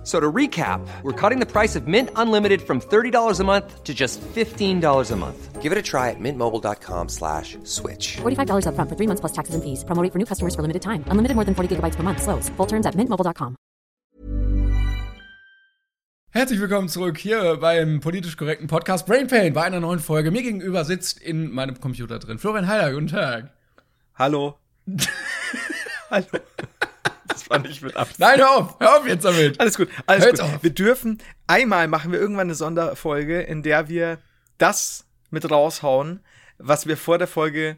F- So to recap, we're cutting the price of Mint Unlimited from $30 a month to just $15 a month. Give it a try at mintmobile.com slash switch. $45 upfront for three months plus taxes and fees. Promo rate for new customers for limited time. Unlimited more than 40 gigabytes per month. Slows. Full terms at mintmobile.com. Herzlich willkommen zurück hier beim politisch korrekten Podcast Brain Pain bei einer neuen Folge. Mir gegenüber sitzt in meinem Computer drin Florian Heiler. Guten Tag. Hallo. Hallo. Das war nicht mit Absicht. Nein, hör auf, hör auf jetzt damit. Alles gut, alles Hört's gut. auf. Wir dürfen, einmal machen wir irgendwann eine Sonderfolge, in der wir das mit raushauen, was wir vor der Folge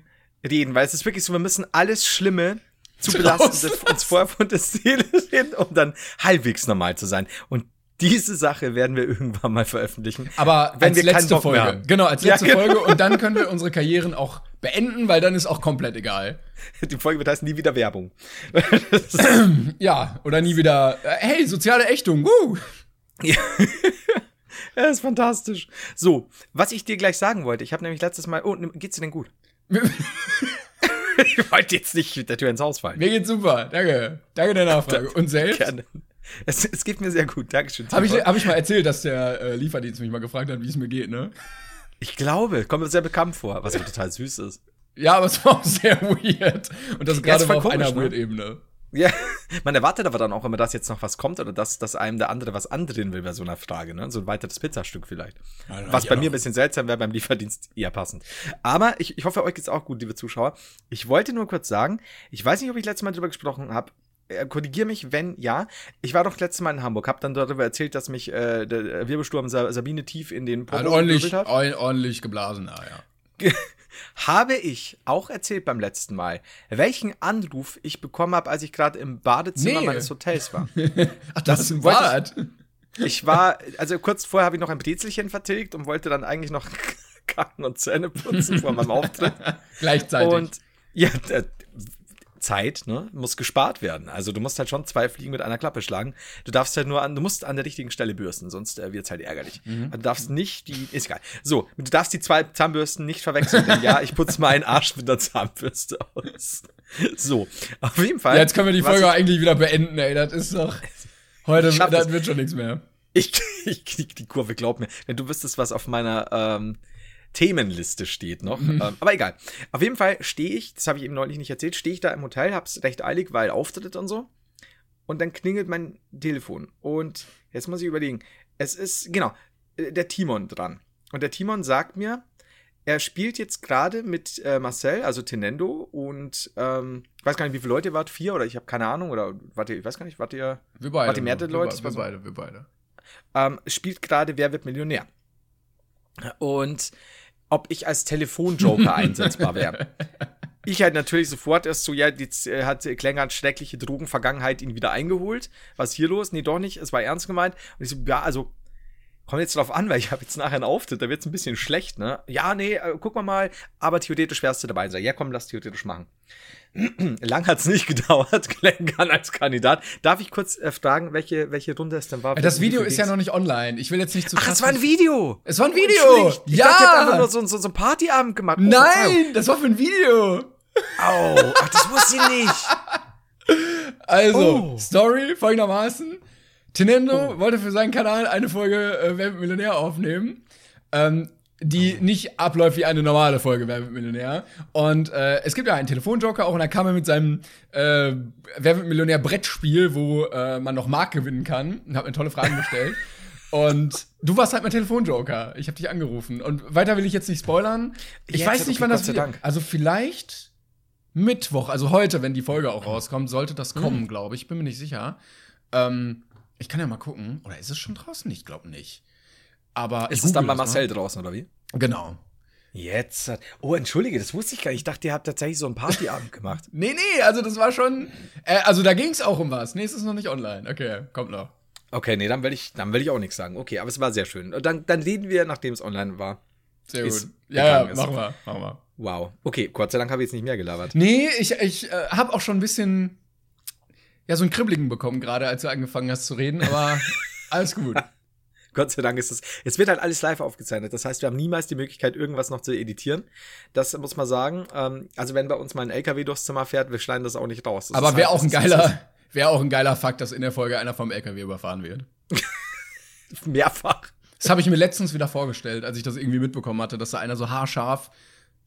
reden. Weil es ist wirklich so, wir müssen alles Schlimme zu belasten, uns vorher von der Seele reden, um dann halbwegs normal zu sein. Und diese Sache werden wir irgendwann mal veröffentlichen. Aber wenn als wir letzte Folge. haben. Genau, als Ja, letzte genau. Folge. Und dann können wir unsere Karrieren auch beenden, weil dann ist auch komplett egal. Die Folge wird heißen nie wieder Werbung. Ja, oder nie wieder, äh, hey, soziale Ächtung, woo. Ja, ist fantastisch. So, was ich dir gleich sagen wollte, ich habe nämlich letztes Mal, oh, geht's dir denn gut? ich wollte jetzt nicht mit der Tür ins Haus fallen. Mir geht's super, danke. Danke der Nachfrage. Und selbst? Gerne. Es, es geht mir sehr gut, Dankeschön. Habe ich, hab ich mal erzählt, dass der äh, Lieferdienst mich mal gefragt hat, wie es mir geht, ne? ich glaube, kommt mir sehr bekannt vor, was aber total süß ist. Ja, aber es war auch sehr weird. Und das Ja, gerade ist war auf einer ne? Weird-Ebene. Ja, man erwartet aber dann auch immer, dass jetzt noch was kommt oder dass, dass einem der andere was andrehen will bei so einer Frage, ne? So ein weiteres Pizzastück vielleicht. dann was bei auch mir ein bisschen seltsam wäre, beim Lieferdienst eher passend. Aber ich, ich hoffe, euch geht's auch gut, liebe Zuschauer. Ich wollte nur kurz sagen, ich weiß nicht, ob ich letztes Mal drüber gesprochen habe. Äh, korrigier mich, wenn ja. Ich war doch letztes Mal in Hamburg, habe dann darüber erzählt, dass mich äh, der Wirbelsturm Sa Sabine tief in den Popo ordentlich, hat. ord- ordentlich geblasen, ah, ja. Habe ich auch erzählt beim letzten Mal, welchen Anruf ich bekommen habe, als ich gerade im Badezimmer Nee. meines Hotels war. Ach, das ist ein wollte ich- Bad. Ich war, also kurz vorher habe ich noch ein Brezelchen vertilgt und wollte dann eigentlich noch kacken und Zähne putzen vor meinem Auftritt. Gleichzeitig. Und ja, Zeit, ne, muss gespart werden. Also du musst halt schon zwei Fliegen mit einer Klappe schlagen. Du darfst halt nur an, du musst an der richtigen Stelle bürsten, sonst äh, wird's halt ärgerlich. Mhm. Also Du darfst nicht die, ist egal. So, du darfst die zwei Zahnbürsten nicht verwechseln. Denn ja, ich putze meinen Arsch mit der Zahnbürste aus. So, auf jeden Fall. Jetzt können wir die Folge ich- eigentlich wieder beenden, ey. Das ist doch. Heute das das. wird schon nichts mehr. Ich, ich krieg die Kurve, glaub mir. Wenn du wüsstest, was auf meiner ähm, Themenliste steht noch. Mhm. Ähm, aber egal. Auf jeden Fall stehe ich, das habe ich eben neulich nicht erzählt, stehe ich da im Hotel, hab's recht eilig, weil Auftritt und so. Und dann klingelt mein Telefon. Und jetzt muss ich überlegen. Es ist, genau, äh, der Timon dran. Und der Timon sagt mir, er spielt jetzt gerade mit äh, Marcel, also Tenendo, und ähm, ich weiß gar nicht, wie viele Leute ihr wart, vier oder ich habe keine Ahnung, oder wart ihr, ich weiß gar nicht, wart ihr, Wir beide. Warte, mehr wir, Leute, wir, wir beide, wir beide. ähm, spielt gerade Wer wird Millionär? Und ob ich als Telefonjoker einsetzbar wäre. Ich halt natürlich sofort erst so, ja, jetzt äh, hat Klängert schreckliche Drogenvergangenheit ihn wieder eingeholt. Was hier los? Nee, doch nicht. Es war ernst gemeint. Und ich so, ja, also, kommt jetzt drauf an, weil ich habe jetzt nachher einen Auftritt, da wird's ein bisschen schlecht, ne? Ja, nee, äh, guck mal mal, aber theoretisch wärst du dabei sein. Ja, komm, lass theoretisch machen. Lang hat's nicht gedauert, Klängern als Kandidat. Darf ich kurz äh, fragen, welche, welche Runde es denn war? Das Video ist ja noch nicht online. Ich will jetzt nicht zu Ach, es war ein Video. Es war ein Video. Ich ja. dachte, ihr habt einfach nur so, so, so einen Partyabend gemacht. Oh. Nein, das war für ein Video. Au. Ach, das wusste ich nicht. Also, Oh. Story folgendermaßen. Tenendo wollte für seinen Kanal eine Folge äh, Wer wird Millionär aufnehmen, ähm, die nicht abläuft wie eine normale Folge Wer wird Millionär. Und äh, es gibt ja einen Telefonjoker auch und da kam er mit seinem äh, Wer wird Millionär Brettspiel, wo äh, man noch Mark gewinnen kann und hat mir tolle Fragen gestellt. Und du warst halt mein Telefonjoker. Ich habe dich angerufen. Und weiter will ich jetzt nicht spoilern. Ich Jetzt, weiß nicht, okay, wann das. Dank. Also vielleicht Mittwoch, also heute, wenn die Folge auch rauskommt, sollte das Hm. kommen, glaube ich. Bin mir nicht sicher. Ähm, ich kann ja mal gucken. Oder ist es schon draußen? Ich glaube nicht. Aber Ist es dann bei Marcel draußen, oder wie? Mal. Genau. Jetzt. hat- Oh, entschuldige, das wusste ich gar nicht. Ich dachte, ihr habt tatsächlich so einen Partyabend gemacht. Nee, nee, also das war schon. Äh, also da ging es auch um was. Nee, es ist noch nicht online. Okay, kommt noch. Okay, nee, dann will ich, dann will ich auch nichts sagen. Okay, aber es war sehr schön. Und dann, dann reden wir, nachdem es online war. Sehr gut. Ja, ja, machen wir, machen wir. Wow. Okay, Gott sei Dank habe ich jetzt nicht mehr gelabert. Nee, ich, ich äh, habe auch schon ein bisschen. Ja so einen Kribbeligen bekommen, gerade als du angefangen hast zu reden, aber alles gut. Gott sei Dank ist es. Es wird halt alles live aufgezeichnet. Das heißt, wir haben niemals die Möglichkeit, irgendwas noch zu editieren. Das muss man sagen. Ähm, also, wenn bei uns mal ein LKW durchs Zimmer fährt, wir schneiden das auch nicht raus. Das aber wäre halt- auch ein das geiler, wäre auch ein geiler Fakt, dass in der Folge einer vom LKW überfahren wird. Mehrfach. Das habe ich mir letztens wieder vorgestellt, als ich das irgendwie mitbekommen hatte, dass da einer so haarscharf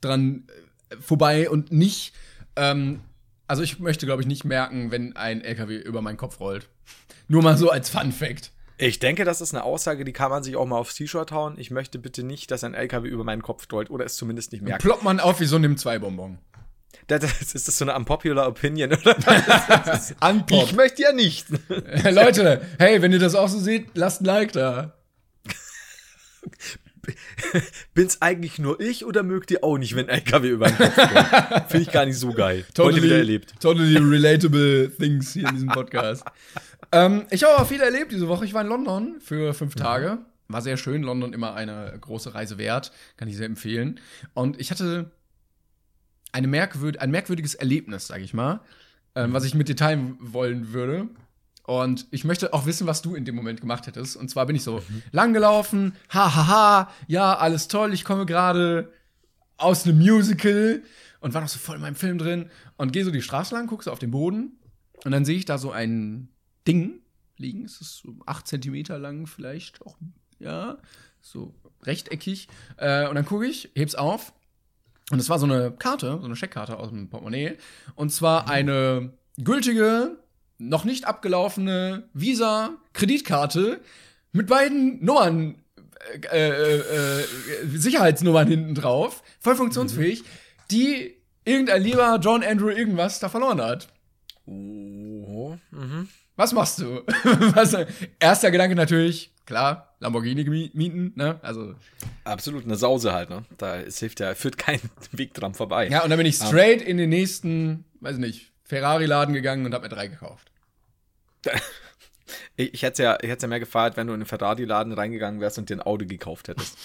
dran äh, vorbei und nicht. Ähm, also ich möchte, glaube ich, nicht merken, wenn ein LKW über meinen Kopf rollt. Nur mal so als Fun Fact. Ich denke, das ist eine Aussage, die kann man sich auch mal aufs T-Shirt hauen. Ich möchte bitte nicht, dass ein LKW über meinen Kopf rollt oder es zumindest nicht merkt. Ploppt man auf wie so einem Zwei-Bonbon. Das, das ist das so eine unpopular Opinion, oder? Anpop. Ich möchte ja nicht. Leute, hey, wenn ihr das auch so seht, lasst ein Like da. Bin's eigentlich nur ich oder mögt ihr auch nicht, wenn LKW über den Kopf rollt? Finde ich gar nicht so geil. Heute wieder erlebt. Totally relatable things hier in diesem Podcast. ähm, ich habe aber viel erlebt diese Woche. Ich war in London für fünf Tage. War sehr schön. London immer eine große Reise wert. Kann ich sehr empfehlen. Und ich hatte eine merkwürd ein merkwürdiges Erlebnis, sag ich mal, ähm, was ich mit dir teilen wollen würde. Und ich möchte auch wissen, was du in dem Moment gemacht hättest. Und zwar bin ich so langgelaufen, ha, ha, ha, ja, alles toll, ich komme gerade aus einem Musical und war noch so voll in meinem Film drin und gehe so die Straße lang, gucke so auf den Boden und dann sehe ich da so ein Ding liegen. Es ist so acht Zentimeter lang vielleicht auch, ja, so rechteckig. Äh, und dann gucke ich, heb's auf und es war so eine Karte, so eine Scheckkarte aus dem Portemonnaie. Und zwar eine gültige, noch nicht abgelaufene Visa-Kreditkarte mit beiden Nummern, äh, äh, äh, Sicherheitsnummern hinten drauf, voll funktionsfähig, die irgendein lieber John Andrew irgendwas da verloren hat. Oh. Mhm. Was machst du? Was, erster Gedanke natürlich, klar, Lamborghini mieten, ne? Also, Absolut eine Sause halt, ne? Da es hilft ja, führt kein Weg dran vorbei. ja, und dann bin ich straight in den nächsten, weiß nicht, Ferrari-Laden gegangen und hab mir drei gekauft. Ich, hätte ja, ich hätte ja mehr gefeiert, wenn du in den Ferrari-Laden reingegangen wärst und dir ein Auto gekauft hättest.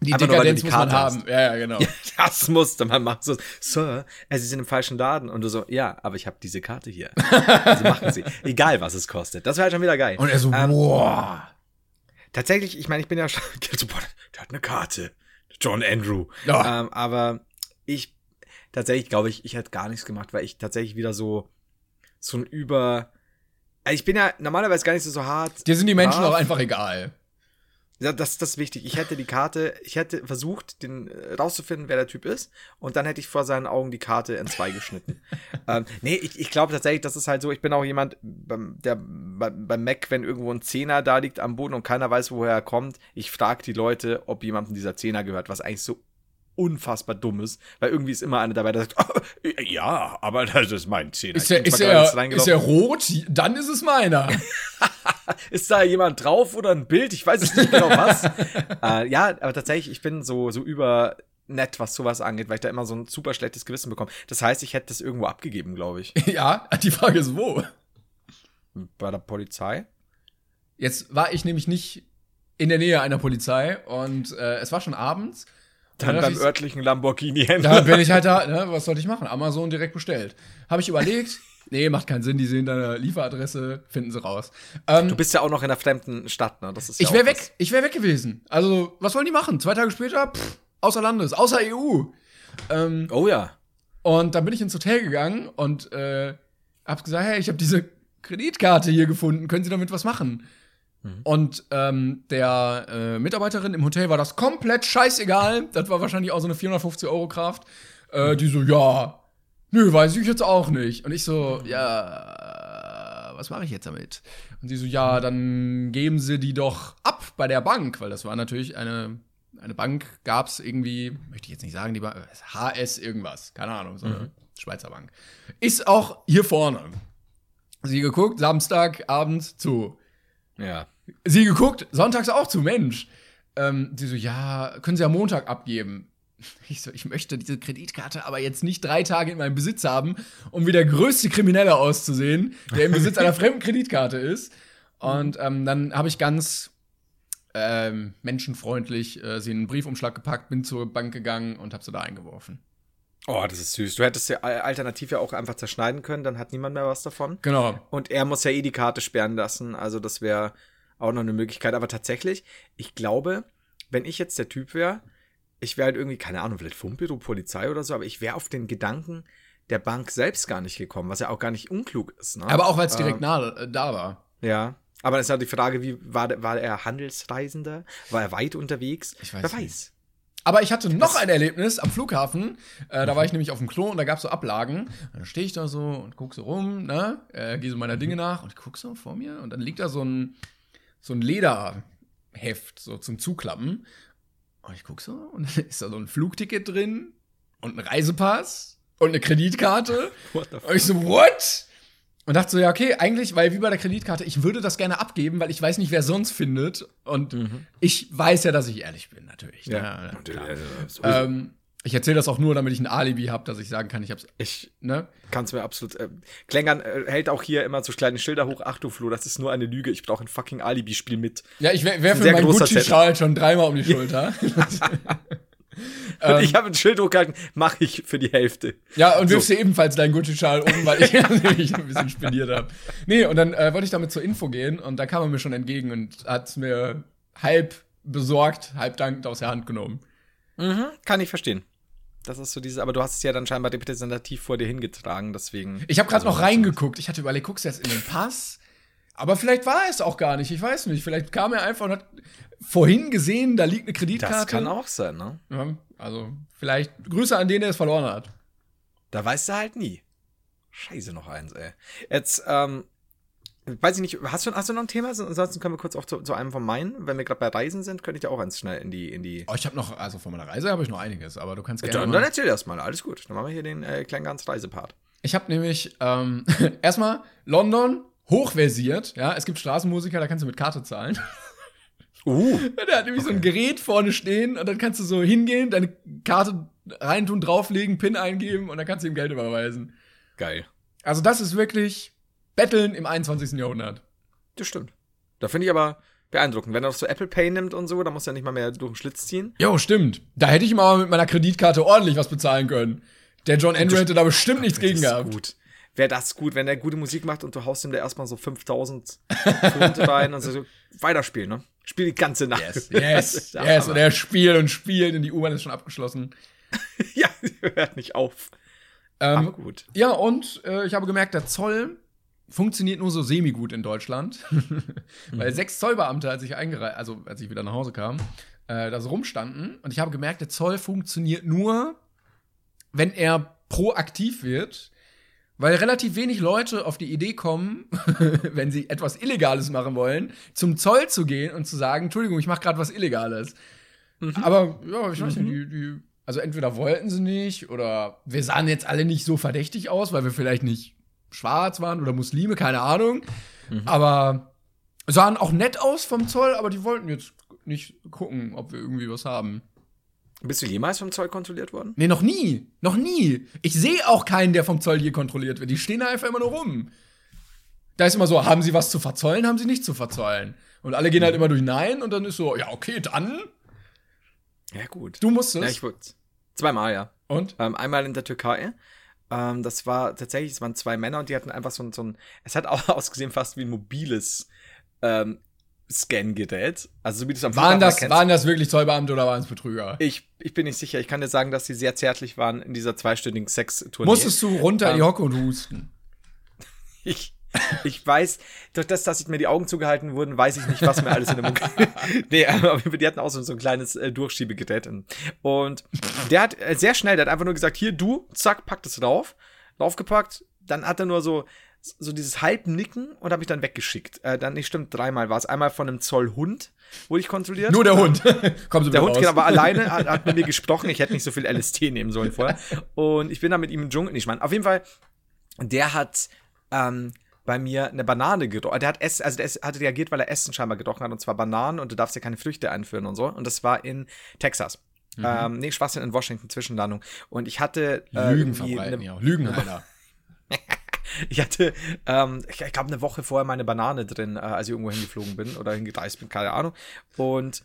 Die nur, du Dekadenz die muss man Karte haben. hast. Ja, ja, genau. Das musste man machen. So, Sir, äh, Sie sind im falschen Laden. Und du so, ja, aber ich habe diese Karte hier. Also machen Sie. Egal, was es kostet. Das wäre halt schon wieder geil. Und er so, Ähm, boah. Tatsächlich, ich meine, ich bin ja schon. Der hat eine Karte. John Andrew. Ja. Ähm, aber ich, tatsächlich glaube ich, ich hätte gar nichts gemacht, weil ich tatsächlich wieder so, so ein Über. Also Ich bin ja normalerweise gar nicht so, so hart. Dir sind die Menschen brav. auch einfach egal. Ja, das, das ist wichtig. Ich hätte die Karte, ich hätte versucht, den äh, rauszufinden, wer der Typ ist, und dann hätte ich vor seinen Augen die Karte in zwei geschnitten. ähm, nee, ich, ich glaube tatsächlich, das ist halt so, ich bin auch jemand, beim, der bei- beim Mac, wenn irgendwo ein Zehner da liegt am Boden und keiner weiß, woher er kommt, ich frage die Leute, ob jemandem dieser Zehner gehört, was eigentlich so unfassbar dumm ist, weil irgendwie ist immer einer dabei, der sagt, "Oh, ja, aber das ist mein Zehner. Ist er, ist, er, ist er rot? Dann ist es meiner. Ist da jemand drauf oder ein Bild? Ich weiß es nicht genau was. äh, ja, aber tatsächlich, ich bin so, so über nett, was sowas angeht, weil ich da immer so ein super schlechtes Gewissen bekomme. Das heißt, ich hätte das irgendwo abgegeben, glaube ich. ja, die Frage ist wo. Bei der Polizei. Jetzt war ich nämlich nicht in der Nähe einer Polizei und äh, es war schon abends. Dann Ja, beim örtlichen Lamborghini-Händler. Da bin ich halt da, ne, was sollte ich machen? Amazon direkt bestellt. Habe ich überlegt, nee, macht keinen Sinn, die sehen deine Lieferadresse, finden sie raus. Ähm, Du bist ja auch noch in einer fremden Stadt, ne? Das ist ja ich wäre weg, was. ich wäre weg gewesen. Also, was wollen die machen? Zwei Tage später, pff, außer Landes, außer EU. Ähm, Oh ja. und dann bin ich ins Hotel gegangen und äh, hab gesagt, hey, ich habe diese Kreditkarte hier gefunden, können Sie damit was machen? Und ähm, der äh, Mitarbeiterin im Hotel war das komplett scheißegal. Das war wahrscheinlich auch so eine 450 Euro Kraft. Äh, die so, ja, nö, weiß ich jetzt auch nicht. Und ich so, ja, was mache ich jetzt damit? Und sie so, ja, dann geben Sie die doch ab bei der Bank, weil das war natürlich eine eine Bank gab's irgendwie, möchte ich jetzt nicht sagen, die Bank, HS irgendwas, keine Ahnung, so eine Schweizer Bank. Ist auch hier vorne. Sie geguckt, Samstag, Abend zu. Ja. Sie geguckt, sonntags auch zu, Mensch. Ähm, sie so, ja, können Sie am Montag abgeben. Ich so, ich möchte diese Kreditkarte aber jetzt nicht drei Tage in meinem Besitz haben, um wie der größte Kriminelle auszusehen, der im Besitz einer fremden Kreditkarte ist. Und ähm, dann habe ich ganz ähm, menschenfreundlich äh, sie in einen Briefumschlag gepackt, bin zur Bank gegangen und habe sie da eingeworfen. Oh, das ist süß. Du hättest ja alternativ ja auch einfach zerschneiden können, dann hat niemand mehr was davon. Genau. Und er muss ja eh die Karte sperren lassen, also das wäre auch noch eine Möglichkeit. Aber tatsächlich, ich glaube, wenn ich jetzt der Typ wäre, ich wäre halt irgendwie, keine Ahnung, vielleicht Funkbüro, Polizei oder so, aber ich wäre auf den Gedanken der Bank selbst gar nicht gekommen, was ja auch gar nicht unklug ist. Ne? Aber auch weil es direkt nah, äh, da war. Ja. Aber es ist halt die Frage, wie war, der- war er Handelsreisender? War er weit unterwegs? Ich weiß Wer nicht. weiß. Aber ich hatte noch ein Erlebnis am Flughafen. Äh, da war ich nämlich auf dem Klo und da gab es so Ablagen. Dann stehe ich da so und gucke so rum, ne? Äh, Gehe so meiner Dinge nach und guck so vor mir. Und dann liegt da so ein, so ein Lederheft, so zum Zuklappen. Und ich guck so und dann ist da so ein Flugticket drin und ein Reisepass und eine Kreditkarte. What the Und ich so, what? Und dachte so, ja, okay, eigentlich, weil wie bei der Kreditkarte, ich würde das gerne abgeben, weil ich weiß nicht, wer sonst findet. Und ich weiß ja, dass ich ehrlich bin, natürlich. Ja. Ja, Ähm, ich erzähle das auch nur, damit ich ein Alibi habe, dass ich sagen kann, ich hab's. ich Ne? kann es mir absolut. Äh, Klängern äh, hält auch hier immer so kleine Schilder hoch. Ach du Flo, das ist nur eine Lüge. Ich brauche ein fucking Alibi-Spiel mit. Ja, ich wer- werfe Sehr meinen Gucci-Schal schon dreimal um die Schulter. Und ich habe ein Schild hochgehalten, mache ich für die Hälfte. ja, und So. wirfst dir ebenfalls deinen Gucci-Schal um, weil ich nämlich ein bisschen spendiert habe. Nee, und dann äh, wollte ich damit zur Info gehen und da kam er mir schon entgegen und hat's mir halb besorgt, halb dankend aus der Hand genommen. Mhm, kann ich verstehen. Das ist so dieses, aber du hast es ja dann scheinbar repräsentativ vor dir hingetragen, deswegen. Ich habe gerade Also, noch reingeguckt. Ich hatte überlegt, guckst du jetzt in den Pass? Aber vielleicht war es auch gar nicht. Ich weiß nicht. Vielleicht kam er einfach und hat vorhin gesehen, da liegt eine Kreditkarte. Das kann auch sein, ne? Ja, also vielleicht Grüße an den, der es verloren hat. Da weißt du halt nie. Scheiße, noch eins, ey. Jetzt, ähm, weiß ich nicht, hast du, hast du noch ein Thema? Ansonsten können wir kurz auch zu, zu einem von meinen. Wenn wir gerade bei Reisen sind, könnte ich da auch eins schnell in die, in die. Oh, ich habe noch, also von meiner Reise habe ich noch einiges, aber du kannst gerne. dann, dann erzähl erst mal, alles gut. Dann machen wir hier den äh, kleinen ganz Reisepart. Ich habe nämlich ähm, erstmal London hochversiert. Ja, es gibt Straßenmusiker, da kannst du mit Karte zahlen. Uh. Der hat nämlich so ein Gerät vorne stehen und dann kannst du so hingehen, deine Karte reintun, drauflegen, PIN eingeben und dann kannst du ihm Geld überweisen. Geil. Also das ist wirklich Betteln im 21. Jahrhundert. Das stimmt. Da finde ich aber beeindruckend. Wenn er noch so Apple Pay nimmt und so, dann muss er nicht mal mehr durch den Schlitz ziehen. Jo, stimmt. Da hätte ich ihm aber mit meiner Kreditkarte ordentlich was bezahlen können. Der John Andrew hätte da bestimmt nichts gegen gehabt. gut. Wäre das gut, wenn er gute Musik macht und du haust ihm da erstmal so 5000 Pfund rein und so, weiterspielen, ne? Spiel die ganze Nacht. Yes, yes, Ja, yes. Und er spielt und spielt und die U-Bahn ist schon abgeschlossen. ja, hört nicht auf. Ähm, Aber gut. Ja, und äh, ich habe gemerkt, der Zoll funktioniert nur so semi-gut in Deutschland. Weil sechs Zollbeamte, als ich also als ich wieder nach Hause kam, äh, da so rumstanden. Und ich habe gemerkt, der Zoll funktioniert nur, wenn er proaktiv wird. Weil relativ wenig Leute auf die Idee kommen, wenn sie etwas Illegales machen wollen, zum Zoll zu gehen und zu sagen, Entschuldigung, ich mache gerade was Illegales. Aber ja, ich weiß nicht, die, die, also entweder wollten sie nicht oder wir sahen jetzt alle nicht so verdächtig aus, weil wir vielleicht nicht schwarz waren oder Muslime, keine Ahnung. Aber sahen auch nett aus vom Zoll, aber die wollten jetzt nicht gucken, ob wir irgendwie was haben. Bist du jemals vom Zoll kontrolliert worden? Nee, noch nie. Noch nie. Ich sehe auch keinen, der vom Zoll hier kontrolliert wird. Die stehen da einfach immer nur rum. Da ist immer so, haben sie was zu verzollen, haben sie nicht zu verzollen. Und alle gehen halt immer durch Nein und dann ist so, ja, okay, dann. Ja, gut. Du musst es. Ja, ich wurde zweimal, ja. und? Ähm, einmal in der Türkei. Ähm, das war tatsächlich, es waren zwei Männer und die hatten einfach so ein, so ein es hat auch ausgesehen fast wie ein mobiles ähm, Scan-Gerät. Also so wie du es am Waren das, erkennst. waren das wirklich Zollbeamte oder waren es Betrüger? ich, ich bin nicht sicher. Ich kann dir sagen, dass sie sehr zärtlich waren in dieser zweistündigen Sextournee. Musstest du runter in die Ähm, Hocke und husten? Ich, ich weiß, durch das, dass ich mir die Augen zugehalten wurden, weiß ich nicht, was mir alles in der Mucke. nee, aber die hatten auch so, so ein kleines äh, Durchschiebegerät. Und der hat äh, sehr schnell, der hat einfach nur gesagt, hier, du, zack, pack das drauf. Draufgepackt. Dann hat er nur so, so dieses Halbnicken und habe ich dann weggeschickt. Äh, dann, nicht stimmt, dreimal war es. Einmal von einem Zollhund, wurde ich kontrolliert. Nur der Hund. Kommen Sie Der Hund raus. genau, war alleine, hat, hat mit mir gesprochen. Ich hätte nicht so viel LST nehmen sollen vorher. Und ich bin dann mit ihm im Dschungel. Nicht, Mann. Auf jeden Fall, der hat ähm, bei mir eine Banane gerochen. Der hat Ess, also der hatte reagiert, weil er Essen scheinbar gerochen hat, und zwar Bananen, und du darfst ja keine Früchte einführen und so. Und das war in Texas. Ähm, nee, Schwachsinn in Washington, Zwischenlandung. Und ich hatte äh, Lügen verbreiten, eine- ja. Lügen da. ich hatte, ähm, ich, ich glaube, eine Woche vorher meine Banane drin, äh, als ich irgendwo hingeflogen bin oder hingereist bin, keine Ahnung. Und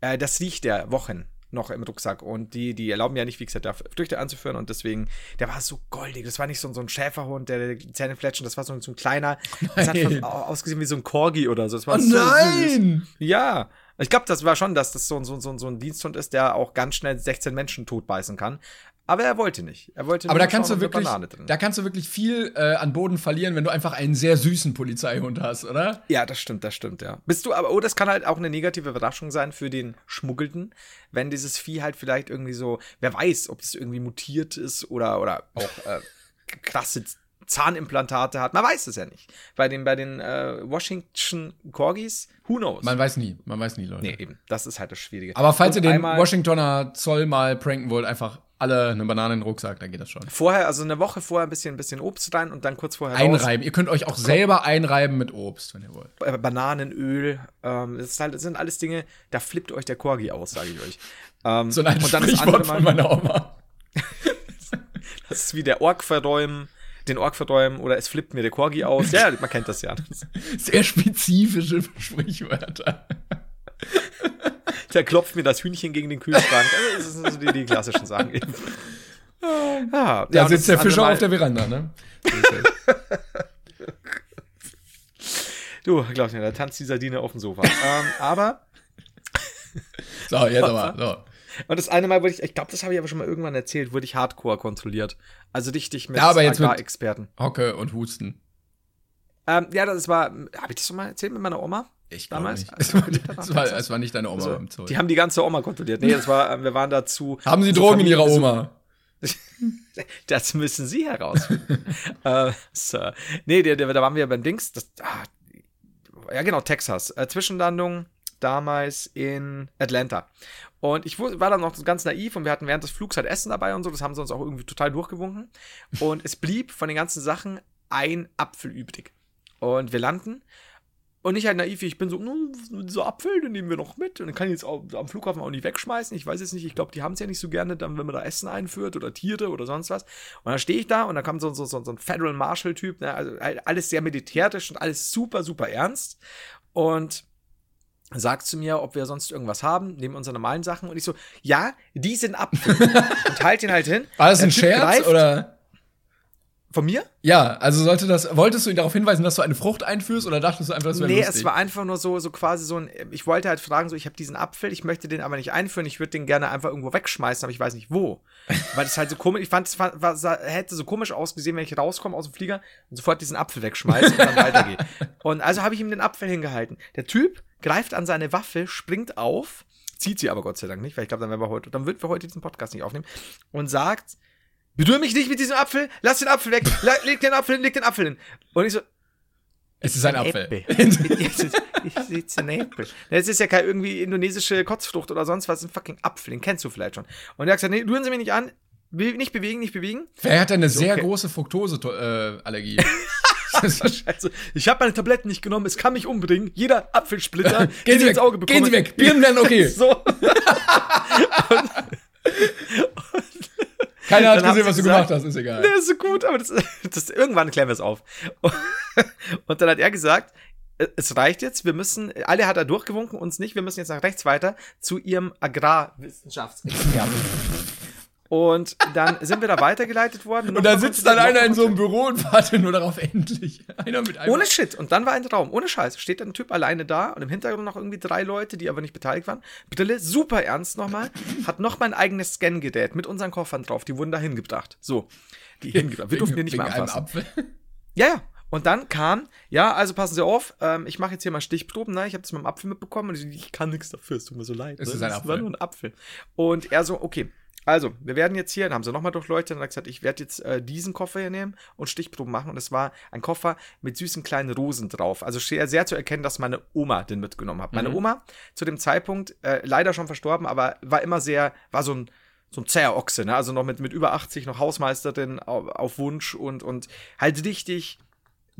äh, das riecht ja Wochen noch im Rucksack. Und die, die erlauben ja nicht, wie gesagt, da Früchte anzuführen. Und deswegen, der war so goldig. Das war nicht so, so ein Schäferhund, der die Zähne fletschen. Das war so, so ein kleiner. Das hat von, ausgesehen wie so ein Corgi oder so. Das war Oh so Süß. nein! Ja. Ich glaube, das war schon, dass das so, so, so, so ein Diensthund ist, der auch ganz schnell 16 Menschen totbeißen kann. Aber er wollte nicht. Er wollte Aber da kannst schauen, du wirklich, da kannst du wirklich viel äh, an Boden verlieren, wenn du einfach einen sehr süßen Polizeihund hast, oder? Ja, das stimmt, das stimmt, ja. Bist du aber, oh, das kann halt auch eine negative Überraschung sein für den Schmuggelnden, wenn dieses Vieh halt vielleicht irgendwie so, wer weiß, ob es irgendwie mutiert ist oder, oder auch äh, krasse Zahnimplantate hat. Man weiß es ja nicht. Bei den, bei den äh, Washington Corgis, who knows? Man weiß nie, man weiß nie, Leute. nee, eben. Das ist halt das Schwierige. Aber falls Und ihr den Washingtoner Zoll mal pranken wollt, einfach alle eine Banane in den Rucksack, dann geht das schon. Vorher, also eine Woche vorher ein bisschen, ein bisschen Obst rein und dann kurz vorher raus. Einreiben. Ihr könnt euch auch selber einreiben mit Obst, wenn ihr wollt. äh, Bananenöl. Ähm, das, ist halt, das sind alles Dinge, da flippt euch der Corgi aus, sage ich euch. Ähm, So ein altes und dann das andere von Mal, meiner Oma. das ist wie der Ork verräumen, den Ork verräumen oder es flippt mir der Corgi aus. Ja, man kennt das ja. Sehr spezifische Sprichwörter. Der klopft mir das Hühnchen gegen den Kühlschrank. Also, das sind so die, die klassischen Sachen eben. Ja, Da und sitzt der Fischer auf der Veranda, ne? Du, glaubst mir, da tanzt die Sardine auf dem Sofa. ähm, aber So, jetzt aber. So. Und das eine Mal wurde ich, ich glaube, das habe ich aber schon mal irgendwann erzählt, wurde ich hardcore kontrolliert. Also richtig mit Ja, aber jetzt mit-. Hocke und Husten. Ähm, ja, das war, habe ich das schon mal erzählt mit meiner Oma? Ich Damals? Es war, es war nicht deine Oma Also, beim Zoll. die haben die ganze Oma kontrolliert. Nee, das war, ähm, wir waren dazu. haben sie Drogen in ihrer Oma? Das müssen sie herausfinden. äh, so. Nee, der, da waren wir beim Dings. Das, ah, ja, genau, Texas. Äh, Zwischenlandung damals in Atlanta. Und ich war dann noch ganz naiv und wir hatten während des Flugs halt Essen dabei und so. Das haben sie uns auch irgendwie total durchgewunken. Und es blieb von den ganzen Sachen ein Apfel übrig. Und wir landen. Und ich halt naiv, ich bin so, "Hm, dieser Apfel, den nehmen wir noch mit. Und den kann ich jetzt auch am Flughafen auch nicht wegschmeißen. Ich weiß jetzt nicht, ich glaube, die haben es ja nicht so gerne, dann, wenn man da Essen einführt oder Tiere oder sonst was. Und dann stehe ich da und da kam so, so, so, so ein Federal Marshal-Typ, ne? also halt alles sehr militärisch und alles super, super ernst. Und sagt zu mir, ob wir sonst irgendwas haben, neben unseren normalen Sachen. Und ich so, ja, diesen Apfel. und halt ihn halt hin. War das ein Scherz greift- oder? Von mir? Ja, also sollte das, wolltest du ihn darauf hinweisen, dass du eine Frucht einführst oder dachtest du einfach, das wäre Nee, lustig? es war einfach nur so, so quasi so ein, ich wollte halt fragen, so, ich habe diesen Apfel, ich möchte den aber nicht einführen, ich würde den gerne einfach irgendwo wegschmeißen, aber ich weiß nicht wo. Weil es halt so komisch, ich fand, es hätte so komisch ausgesehen, wenn ich rauskomme aus dem Flieger und sofort diesen Apfel wegschmeiße und dann weitergehe. Und also habe ich ihm den Apfel hingehalten. Der Typ greift an seine Waffe, springt auf, zieht sie aber Gott sei Dank nicht, weil ich glaube, dann werden wir heute, dann würden wir heute diesen Podcast nicht aufnehmen und sagt, berühr mich nicht mit diesem Apfel, lass den Apfel weg, leg den Apfel hin, leg den Apfel hin. Und ich so, es ist ein Apfel. ich sitze ein Apfel. Das ist ja keine irgendwie indonesische Kotzfrucht oder sonst was, ein fucking Apfel, den kennst du vielleicht schon. Und er hat gesagt, nee, rühren Sie mich nicht an, nicht bewegen, nicht bewegen. Wer hat eine sehr okay. große Fructose-Allergie? Also, ich habe meine Tabletten nicht genommen, es kann mich umbringen. Jeder Apfelsplitter, Gehen Sie weg, ins Auge gehen bekomme- Sie weg, Birnen werden okay. So. Keiner hat gesehen, was du gesagt- gemacht hast, ist egal. Der ist so gut, aber das, das irgendwann klären wir es auf. Und dann hat er gesagt, äh, es reicht jetzt, wir müssen, alle hat er durchgewunken, uns nicht, wir müssen jetzt nach rechts weiter zu ihrem Agrarwissenschaftsexperten. Und dann sind wir da weitergeleitet worden. Und da sitzt dann einer in so einem Büro und wartet nur darauf, endlich. Einer mit einem. Ohne Shit. Und dann war ein Raum. Ohne Scheiß. Steht ein Typ alleine da und im Hintergrund noch irgendwie drei Leute, die aber nicht beteiligt waren. Brille, super ernst nochmal. Hat noch mein eigenes Scan-Gerät mit unseren Koffern drauf. Die wurden da hingebracht. So. Die hingebracht. Wir durften die nicht mehr anfassen. Apfel. Ja, ja. Und dann kam, ja, also passen Sie auf, ähm, ich mache jetzt hier mal Stichproben, ne? Ich habe das mit dem Apfel mitbekommen und ich, ich kann nichts dafür, es tut mir so leid. Es ne? ist ein war Apfel. nur ein Apfel. Und er so, okay, also, wir werden jetzt hier, dann haben sie nochmal durchleuchtet und hat gesagt, ich werde jetzt äh, diesen Koffer hier nehmen und Stichproben machen. Und es war ein Koffer mit süßen kleinen Rosen drauf. Also sehr, sehr zu erkennen, dass meine Oma den mitgenommen hat. Meine Oma, zu dem Zeitpunkt, äh, leider schon verstorben, aber war immer sehr, war so ein so ein zäher Ochse, ne? Also noch mit, mit über 80 noch Hausmeisterin auf, auf Wunsch und, und halt richtig,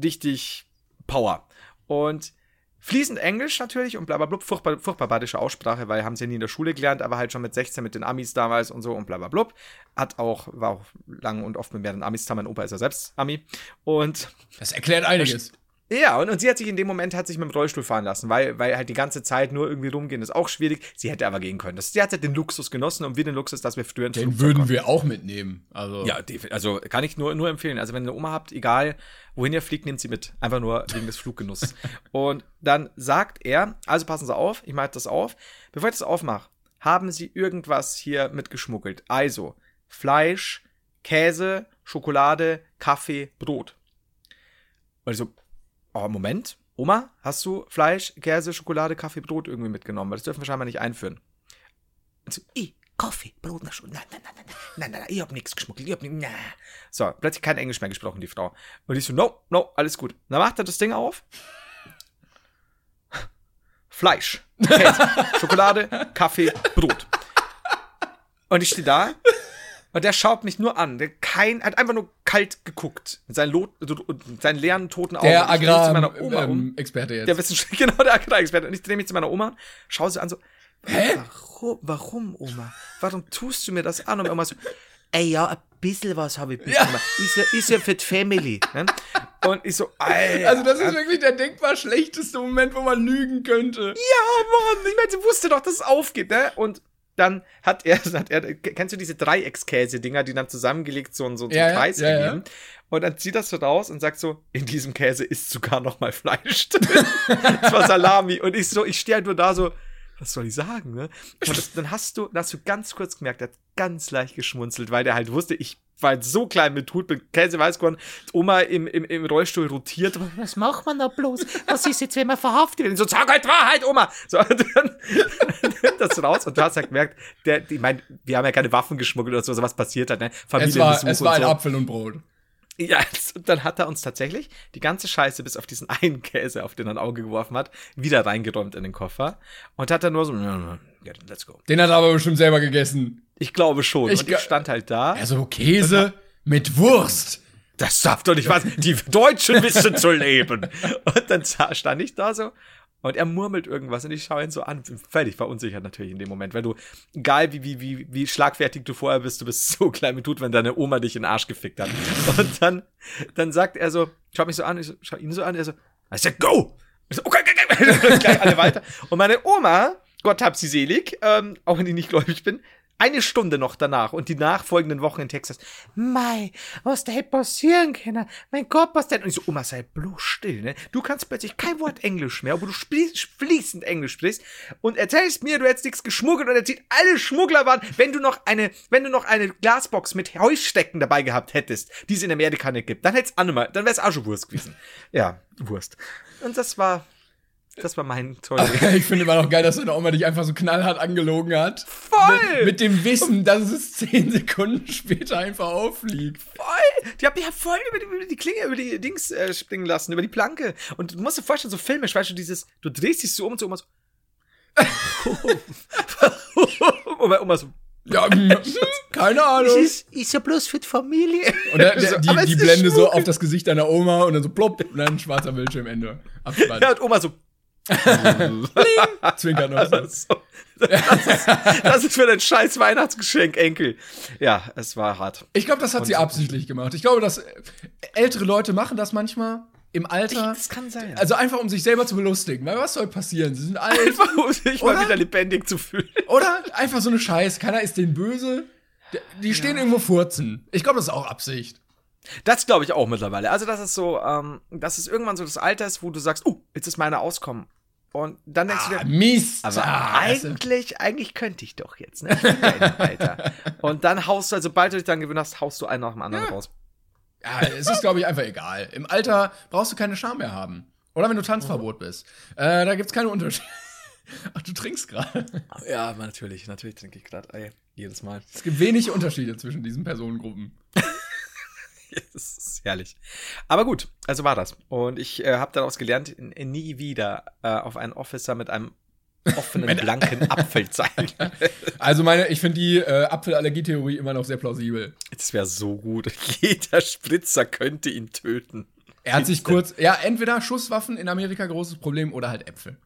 richtig Power. Und fließend Englisch natürlich und blablabla, furchtbar, furchtbar badische Aussprache, weil haben sie ja nie in der Schule gelernt, aber halt schon mit 16 mit den Amis damals und so und blablabla. Hat auch, war auch lang und oft mit mehreren Amis, zusammen. mein Opa ist ja selbst Ami. Und Das erklärt einiges. Ja, und, und sie hat sich in dem Moment hat sich mit dem Rollstuhl fahren lassen, weil, weil halt die ganze Zeit nur irgendwie rumgehen ist auch schwierig. Sie hätte aber gehen können. Das, sie hat halt den Luxus genossen und wir den Luxus, dass wir früher Den Flugzeug würden konnten. wir auch mitnehmen. Also, Ja, also kann ich nur, nur empfehlen. Also wenn ihr eine Oma habt, egal wohin ihr fliegt, nehmt sie mit. Einfach nur wegen des Fluggenusses. und dann sagt er, also passen Sie auf, ich mache das auf. Bevor ich das aufmache, haben Sie irgendwas hier mitgeschmuggelt. Also Fleisch, Käse, Schokolade, Kaffee, Brot. Also, oh, Moment. Oma, hast du Fleisch, Käse, Schokolade, Kaffee, Brot irgendwie mitgenommen? Weil das dürfen wir scheinbar nicht einführen. Und so, ich, Kaffee, Brot, na nein, nein, nein, nein, nein, nein, ich hab nichts geschmuggelt, ich hab nichts. So, plötzlich kein Englisch mehr gesprochen, die Frau. Und ich so, no, no, alles gut. Dann macht er das Ding auf. Fleisch, Käse, Schokolade, Kaffee, Brot. Und ich stehe da und der schaut mich nur an. Der kein, hat einfach nur kalt geguckt. Mit seinen, Lot, mit seinen leeren, toten Augen. der Agrar-Experte Oma. Experte jetzt. Der Wissenschaftler, genau, der Agrarexperte. Und ich drehe mich zu meiner Oma, schaue sie an so, Hä? Warum, warum, Oma? Warum tust du mir das an? Und Oma so, ey, ja, ein bisschen was habe ich mitgemacht. Ist, ja, ist ja für die Family. Ne? Und ich so, Alter. also das ist wirklich der denkbar schlechteste Moment, wo man lügen könnte. ja, Mann, ich meine, sie wusste doch, dass es aufgeht, ne? Und dann hat er, hat er, kennst du diese Dreieckskäse-Dinger, die dann zusammengelegt so, einen- so, so Ja, einen ja, Kreis ja, ja. ergeben? Und dann zieht das so raus und sagt so, in diesem Käse ist sogar noch mal Fleisch drin. das war Salami. Und ich so, ich stehe halt nur da so, was soll ich sagen, ne? Und das, dann hast du, dann hast du ganz kurz gemerkt, er hat ganz leicht geschmunzelt, weil der halt wusste, ich war halt so klein mit Hut, mit Käse, Weißkorn, Oma im, im, im Rollstuhl rotiert. Was macht man da bloß? Was ist jetzt, wenn man verhaftet wird? So, sag halt Wahrheit, Oma! So, und dann nimmt das raus und du hast halt gemerkt, der, die, ich mein, wir haben ja keine Waffen geschmuggelt oder so, also was passiert hat, ne? Es Familienbesuch war, es war und ein so. Apfel und Brot. Ja, und dann hat er uns tatsächlich die ganze Scheiße bis auf diesen einen Käse, auf den er ein Auge geworfen hat, wieder reingeräumt in den Koffer. Und hat dann nur so, "Ja, ja, ja, let's go. Den hat er aber bestimmt selber gegessen. Ich glaube schon. Ich und ich stand halt da. Also Käse mit Wurst. Das darf doch nicht was. Die Deutschen wissen zu leben. Und dann stand ich da so. Und er murmelt irgendwas und ich schaue ihn so an, völlig verunsichert natürlich in dem Moment, weil du, egal wie, wie, wie, wie schlagfertig du vorher bist, du bist so klein mit Tut, wenn deine Oma dich in den Arsch gefickt hat. Und dann, dann sagt er so, schaut mich so an, ich so, schau ihn so an, er so, I said go! Ich so, okay, okay, okay. Gleich alle weiter. Und meine Oma, Gott hab sie selig, ähm, auch wenn ich nicht gläubig bin, eine Stunde noch danach und die nachfolgenden Wochen in Texas. Mei, was da hätte passieren können? Mein Gott, was denn? Und ich so, Oma, sei bloß still, ne? Du kannst plötzlich kein Wort Englisch mehr, obwohl du fließend Englisch sprichst und erzählst mir, du hättest nichts geschmuggelt und erzählt, alle Schmuggler waren, wenn du noch eine, wenn du noch eine Glasbox mit Heustecken dabei gehabt hättest, die es in Amerika nicht gibt, dann hätt's Annemal, dann wär's auch schon Wurst gewesen. Ja, Wurst. Und das war, das war mein toller Ich finde immer noch geil, dass deine Oma dich einfach so knallhart angelogen hat. Voll! Mit, mit dem Wissen, dass es zehn Sekunden später einfach auffliegt. voll. Die hat mich ja voll über die, über die Klinge, über die Dings äh, springen lassen, über die Planke. Und du musst dir vorstellen, so filmisch, weißt du, dieses, du drehst dich so um und so immer so. und meine Oma so. Ja, hm, keine Ahnung. Ist, ist ja bloß für die Familie. Und der, So, die, die Blende so Schmuggel. auf das Gesicht deiner Oma und dann so plopp und dann ein schwarzer Bildschirm Ende. Abspann. Ja, und Oma so. Zwinkert noch so. Das, ist, das ist für dein scheiß Weihnachtsgeschenk, Enkel. Ja, es war hart. Ich glaube, das hat sie absichtlich gemacht. Ich glaube, dass äh, ältere Leute machen das manchmal im Alter. Das kann sein. Also einfach, um sich selber zu belustigen. Weil was soll passieren? Sie sind alt. Einfach, um sich mal Oder? wieder lebendig zu fühlen. Oder einfach so eine Scheiß. Keiner ist denen böse. Die- Die stehen irgendwo furzen. Ich glaube, das ist auch Absicht. Das glaube ich auch mittlerweile. Also, das ist so, ähm, das ist irgendwann so das Alter ist, wo du sagst, oh, jetzt ist meine Auskommen. Und dann denkst du Ah, dir, Mist. aber Ah, du. eigentlich, eigentlich könnte ich doch jetzt, ne? Ja Alter. Und dann haust du, also sobald du dich dann gewöhnt hast, haust du einen nach dem anderen raus. Ja, es ist, glaube ich, einfach egal. Im Alter brauchst du keine Scham mehr haben. Oder wenn du Tanzverbot bist. Äh, da gibt's keine Unterschiede. Ach, du trinkst gerade. Ja, aber natürlich, natürlich trinke ich gerade. Jedes Mal. Es gibt wenig Unterschiede zwischen diesen Personengruppen. Das ist herrlich. Aber gut, also war das. Und ich äh, habe daraus gelernt, nie wieder äh, auf einen Officer mit einem offenen, blanken Apfel zeigen. Also meine, ich finde die äh, Apfelallergietheorie immer noch sehr plausibel. Das wäre so gut. Jeder Spritzer könnte ihn töten. Er hat sich kurz, ja, entweder Schusswaffen in Amerika großes Problem oder halt Äpfel.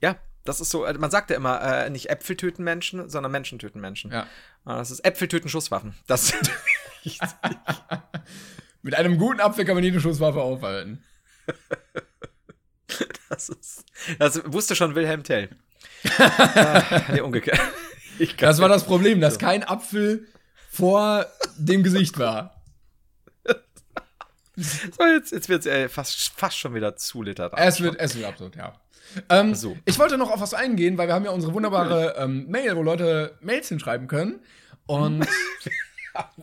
Ja, das ist so, äh, man sagt ja immer, äh, nicht Äpfel töten Menschen, sondern Menschen töten Menschen. Ja. Äh, Das ist Äpfel töten Schusswaffen. Das Mit einem guten Apfel kann man jede Schusswaffe aufhalten. Das, ist, das wusste schon Wilhelm Tell. ah, nee, umgekehrt. Das war das Problem, dass kein Apfel vor dem Gesicht war. So, jetzt, jetzt wird es äh, fast, fast schon wieder zu literarisch. Es wird, es wird absurd, ja. Ähm, So. Ich wollte noch auf was eingehen, weil wir haben ja unsere wunderbare ähm, Mail, wo Leute Mails hinschreiben können. Und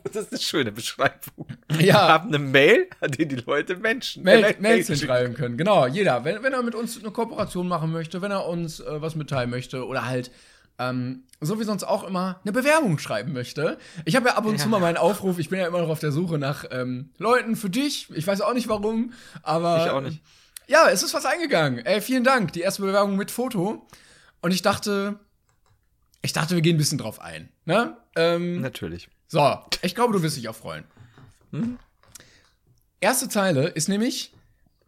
Das ist eine schöne Beschreibung. Wir ja, haben eine Mail, an die die Leute Menschen Mail, Mails schicken. hinschreiben können. Genau, jeder. Wenn, wenn er mit uns eine Kooperation machen möchte, wenn er uns äh, was mitteilen möchte oder halt, ähm, so wie sonst auch immer, eine Bewerbung schreiben möchte. Ich habe ja ab und zu mal meinen Aufruf, ich bin ja immer noch auf der Suche nach ähm, Leuten für dich. Ich weiß auch nicht warum, aber. Ich auch nicht. Ja, es ist was eingegangen. Ey, vielen Dank. Die erste Bewerbung mit Foto. Und ich dachte, ich dachte, wir gehen ein bisschen drauf ein. Ne? Ähm, Natürlich. So, ich glaube, du wirst dich auch freuen. Erste Zeile ist nämlich,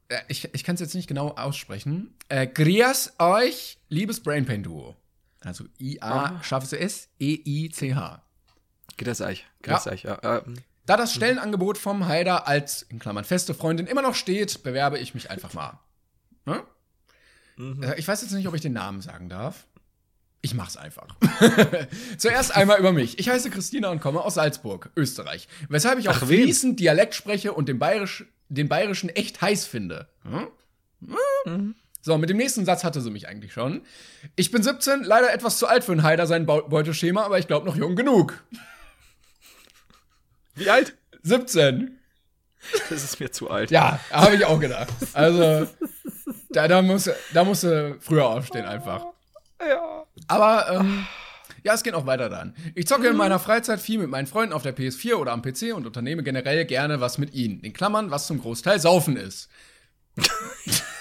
äh, ich, ich kann es jetzt nicht genau aussprechen. Äh, Grias euch, liebes Brainpain-Duo. Also I-A, scharfes S, E-I-C-H. Geht das Eich. Geht das Eich, ja. Ähm, Da das Stellenangebot vom Haider als, in Klammern, feste Freundin immer noch steht, bewerbe ich mich einfach mal. Ne? Äh, Ich weiß jetzt nicht, ob ich den Namen sagen darf. Ich mach's einfach. Zuerst einmal über mich. Ich heiße Christina und komme aus Salzburg, Österreich. Weshalb ich auch Ach, fließend Dialekt spreche und den, Bayerisch, den Bayerischen echt heiß finde. Hm? Mhm. So, mit dem nächsten Satz hatte sie mich eigentlich schon. Ich bin 17, leider etwas zu alt für ein Haider sein Beuteschema, aber ich glaube noch jung genug. Wie alt? 17. Das ist mir zu alt. Ja, habe ich auch gedacht. Also, da, da, muss, da musst du früher aufstehen einfach. Ja. Aber, ähm, ja, es geht noch weiter dann. Ich zocke in meiner Freizeit viel mit meinen Freunden auf der PS4 oder am PC und unternehme generell gerne was mit ihnen. In Klammern, was zum Großteil Saufen ist.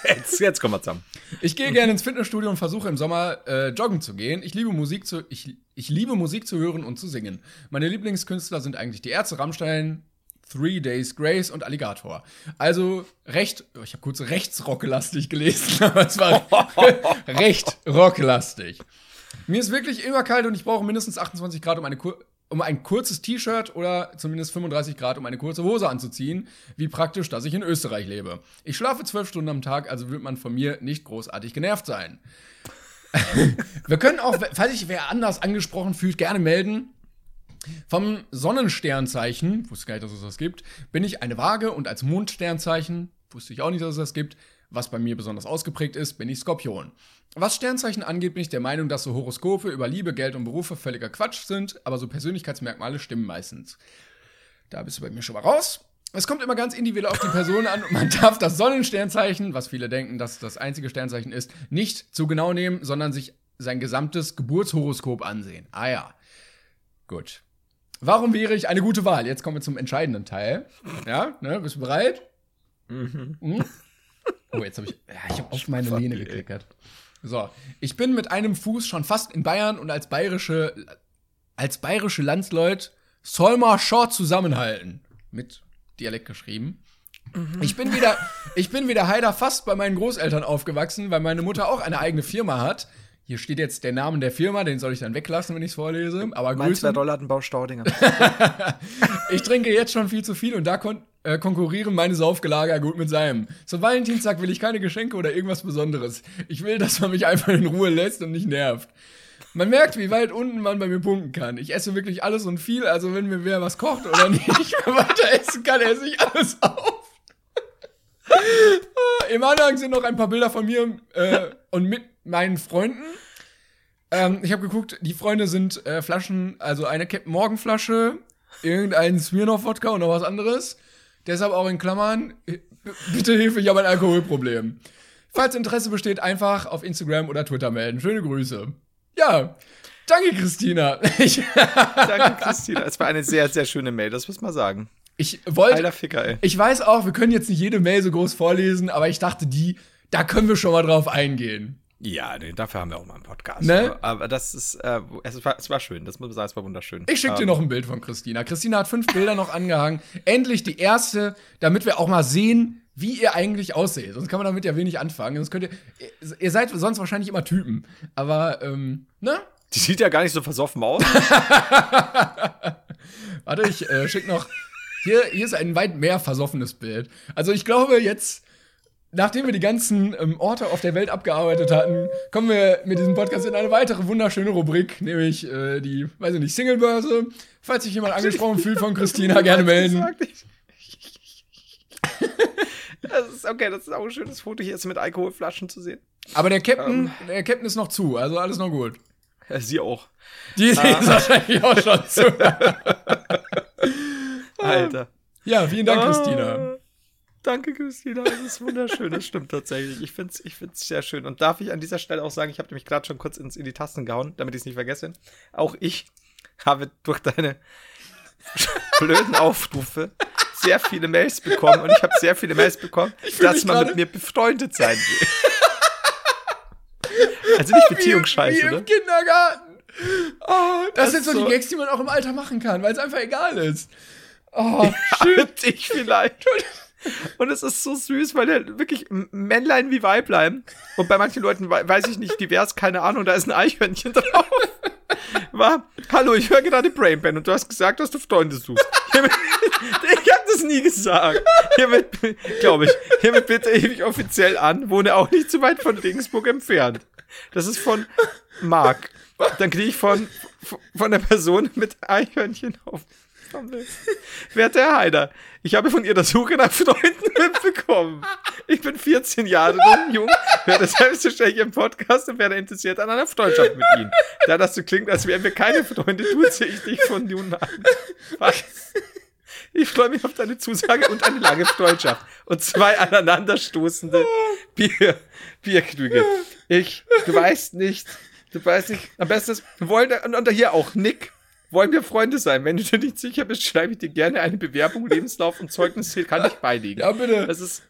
Jetzt, jetzt kommen wir zusammen. Ich gehe gerne ins Fitnessstudio und versuche im Sommer äh, joggen zu gehen. Ich liebe Musik zu ich, ich liebe Musik zu hören und zu singen. Meine Lieblingskünstler sind eigentlich die Ärzte, Rammstein, Three Days Grace und Alligator. Also recht, oh, ich habe kurz rechtsrocklastig gelesen, aber es war recht rocklastig. Mir ist wirklich immer kalt und ich brauche mindestens 28 Grad, um, eine, Kur- um ein kurzes T-Shirt oder zumindest 35 Grad, um eine kurze Hose anzuziehen. Wie praktisch, dass ich in Österreich lebe. Ich schlafe zwölf Stunden am Tag, also wird man von mir nicht großartig genervt sein. Wir können auch, falls sich wer anders angesprochen fühlt, gerne melden. Vom Sonnensternzeichen, wusste gar nicht, dass es das gibt, bin ich eine Waage und als Mondsternzeichen, wusste ich auch nicht, dass es das gibt, was bei mir besonders ausgeprägt ist, bin ich Skorpion. Was Sternzeichen angeht, bin ich der Meinung, dass so Horoskope über Liebe, Geld und Berufe völliger Quatsch sind, aber so Persönlichkeitsmerkmale stimmen meistens. Da bist du bei mir schon mal raus. Es kommt immer ganz individuell auf die Person an und man darf das Sonnensternzeichen, was viele denken, dass das einzige Sternzeichen ist, nicht zu genau nehmen, sondern sich sein gesamtes Geburtshoroskop ansehen. Ah ja. Gut. Warum wäre ich eine gute Wahl? Jetzt kommen wir zum entscheidenden Teil. Ja, ne, bist du bereit? Mhm. Oh, jetzt habe ich, ja, ich habe auf meine Lehne geklickert. So, ich bin mit einem Fuß schon fast in Bayern und als bayerische, als bayerische Landsleut soll man schon zusammenhalten. Mit Dialekt geschrieben. Ich bin wieder, ich bin wieder Heider fast bei meinen Großeltern aufgewachsen, weil meine Mutter auch eine eigene Firma hat. Hier steht jetzt der Name der Firma, den soll ich dann weglassen, wenn ich es vorlese. Aber Meinst du, Grüße. Rollladenbau Staudinger? Ich trinke jetzt schon viel zu viel und da kon äh, konkurrieren meine Saufgelager gut mit seinem. Zum Valentinstag will ich keine Geschenke oder irgendwas Besonderes. Ich will, dass man mich einfach in Ruhe lässt und nicht nervt. Man merkt, wie weit unten man bei mir punkten kann. Ich esse wirklich alles und viel, also wenn mir wer was kocht oder nicht mehr weiter essen kann, esse ich alles auf. Im Anhang sind noch ein paar Bilder von mir äh, und mit meinen Freunden. Ähm, ich habe geguckt, die Freunde sind äh, Flaschen, also eine Captain Morgan Flasche, irgendein Smirnoff Wodka und noch was anderes. Deshalb auch in Klammern, äh, bitte Hilfe, ich habe ein Alkoholproblem. Falls Interesse besteht, einfach auf Instagram oder Twitter melden. Schöne Grüße. Ja, danke Christina. Ich, Danke, Christina. Es war eine sehr, sehr schöne Mail, das muss man sagen. ich wollte, Alter Ficker, ey. ich weiß auch, wir können jetzt nicht jede Mail so groß vorlesen, aber ich dachte, die, da können wir schon mal drauf eingehen. Ja, nee, dafür haben wir auch mal einen Podcast. Ne? Aber, das ist, äh, es, war, es war schön, das muss man sagen, es war wunderschön. Ich schicke dir Ähm, noch ein Bild von Christina. Christina hat fünf Bilder noch angehangen. Endlich die erste, damit wir auch mal sehen, wie ihr eigentlich ausseht. Sonst kann man damit ja wenig anfangen. Sonst könnt ihr, ihr- ihr seid sonst wahrscheinlich immer Typen. Aber, ähm, ne? Die sieht ja gar nicht so versoffen aus. Warte, ich äh, schick noch. Hier, hier ist ein weit mehr versoffenes Bild. Also ich glaube jetzt, nachdem wir die ganzen ähm, Orte auf der Welt abgearbeitet hatten, kommen wir mit diesem Podcast in eine weitere wunderschöne Rubrik, nämlich äh, die, weiß ich nicht, Singlebörse. Falls sich jemand angesprochen fühlt von Christina, gerne melden. Das ist okay, das ist auch ein schönes Foto hier jetzt mit Alkoholflaschen zu sehen. Aber der Captain, der Captain ist noch zu, also alles noch gut. Ja, sie auch. Die ist wahrscheinlich auch schon zu. Alter. Ja, vielen Dank, Christina. Danke, Christina. Das ist wunderschön. Das stimmt tatsächlich. Ich finde es ich find's sehr schön. Und darf ich an dieser Stelle auch sagen, ich habe nämlich gerade schon kurz ins, in die Tasten gehauen, damit ich es nicht vergesse. Auch ich habe durch deine blöden Aufrufe sehr viele Mails bekommen und ich habe sehr viele Mails bekommen, dass man mit mir befreundet sein will. Also nicht Beziehungsscheiße, ne? im Kindergarten. Oh, das, Das sind so so- die Gags, die man auch im Alter machen kann, weil es einfach egal ist. Oh, Mit dich vielleicht. Und es ist so süß, weil der wirklich M- Männlein wie Weiblein. Und bei manchen Leuten wei- weiß ich nicht divers, keine Ahnung, da ist ein Eichhörnchen drauf. War, hallo, ich höre gerade Brainpan und du hast gesagt, dass du Freunde suchst. Ich habe das nie gesagt. Hiermit, glaube ich, hiermit bitte ich offiziell an, wohne auch nicht zu weit von Regensburg entfernt. Das ist von Marc. Dann kriege ich von, von der Person mit Eichhörnchen auf. Werter Herr Heider, ich habe von Ihrer Suche nach Freunden mitbekommen. Ich bin 14 Jahre jung, werde selbstverständlich im Podcast und werde interessiert an einer Freundschaft mit Ihnen. Da das so klingt, als wären wir keine Freunde, duze ich dich von nun an. Was? Ich freue mich auf deine Zusage und eine lange Freundschaft. Und zwei aneinanderstoßende Bier, Bierkrüge. Ich, du weißt nicht, du weißt nicht, am besten ist, wir wollen, und, und hier auch, Nick, wollen wir Freunde sein. Wenn du dir nicht sicher bist, schreibe ich dir gerne eine Bewerbung, Lebenslauf und Zeugnis hier kann ich beilegen. Ja, bitte. Das ist,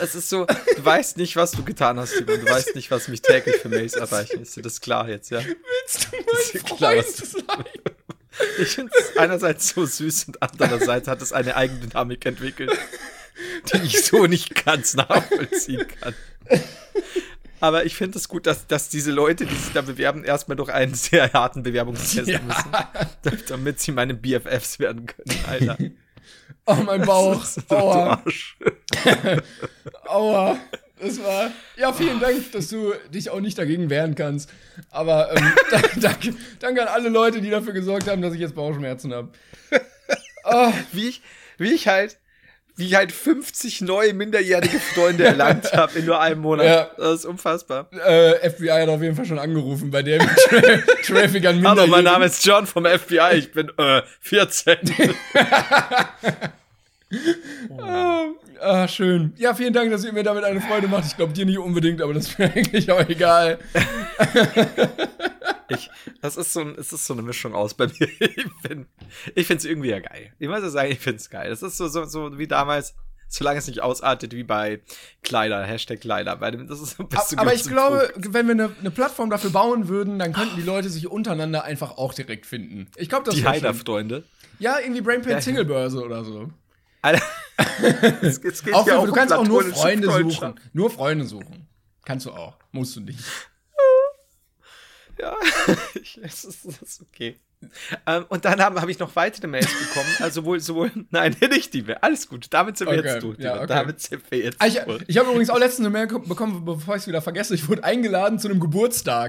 es ist so, du weißt nicht, was du getan hast, Simon. Du weißt nicht, was mich täglich für Mails erreichen. Ist dir das klar jetzt, ja? willst du ist mein klar, Freund was- sein? Ich finde es einerseits so süß und andererseits hat es eine Eigendynamik entwickelt, die ich so nicht ganz nachvollziehen kann. Aber ich finde es gut, dass, dass diese Leute, die sich da bewerben, erstmal durch einen sehr harten Bewerbungstest müssen, damit- sie meine BFFs werden können, Alter. Oh, mein Bauch. Aua, Arsch. aua. Das war. Ja, vielen Dank, dass du dich auch nicht dagegen wehren kannst. Aber ähm, da- danke, danke an alle Leute, die dafür gesorgt haben, dass ich jetzt Bauchschmerzen habe. Wie ich, wie ich halt, wie ich halt 50 neue minderjährige Freunde erlangt habe in nur einem Monat. Ja. Das ist unfassbar. Äh, FBI hat auf jeden Fall schon angerufen bei der Tra Traffic an Hallo, mein Minderjährigen. Name ist John vom FBI. Ich bin äh, 14. Ah, schön. Ja, vielen Dank, dass ihr mir damit eine Freude macht. Ich glaube dir nicht unbedingt, aber das ist mir eigentlich auch egal. Ich, das ist so, ein, es ist so eine Mischung aus bei mir. Ich, bin, ich finde es irgendwie ja geil. Ich muss ja sagen, ich finde es geil. Das ist so, so, so wie damals, solange es nicht ausartet wie bei Kleider, Hashtag Kleider. Bei dem, das ist so ein bisschen Aber ich glaube, Punkt. wenn wir eine, eine Plattform dafür bauen würden, dann könnten die Leute sich untereinander einfach auch direkt finden. Ich glaube, das die. Heider-Freunde. Ja, irgendwie Brainpain Singlebörse oder so. Alter, es, es geht Auch, ja du um kannst auch nur Freunde suchen. Nur Freunde suchen. Kannst du auch. Musst du nicht. Ja, es ist, es ist okay. Ähm, und dann habe hab ich noch weitere Mails bekommen. Also wohl, sowohl, nein, nicht die mehr. Alles gut. Damit sind wir Okay, jetzt durch. ja, okay. Damit sind wir jetzt Ah, Ich, ich habe übrigens auch letztens eine Mail ko- bekommen, bevor ich es wieder vergesse. Ich wurde eingeladen zu einem Geburtstag.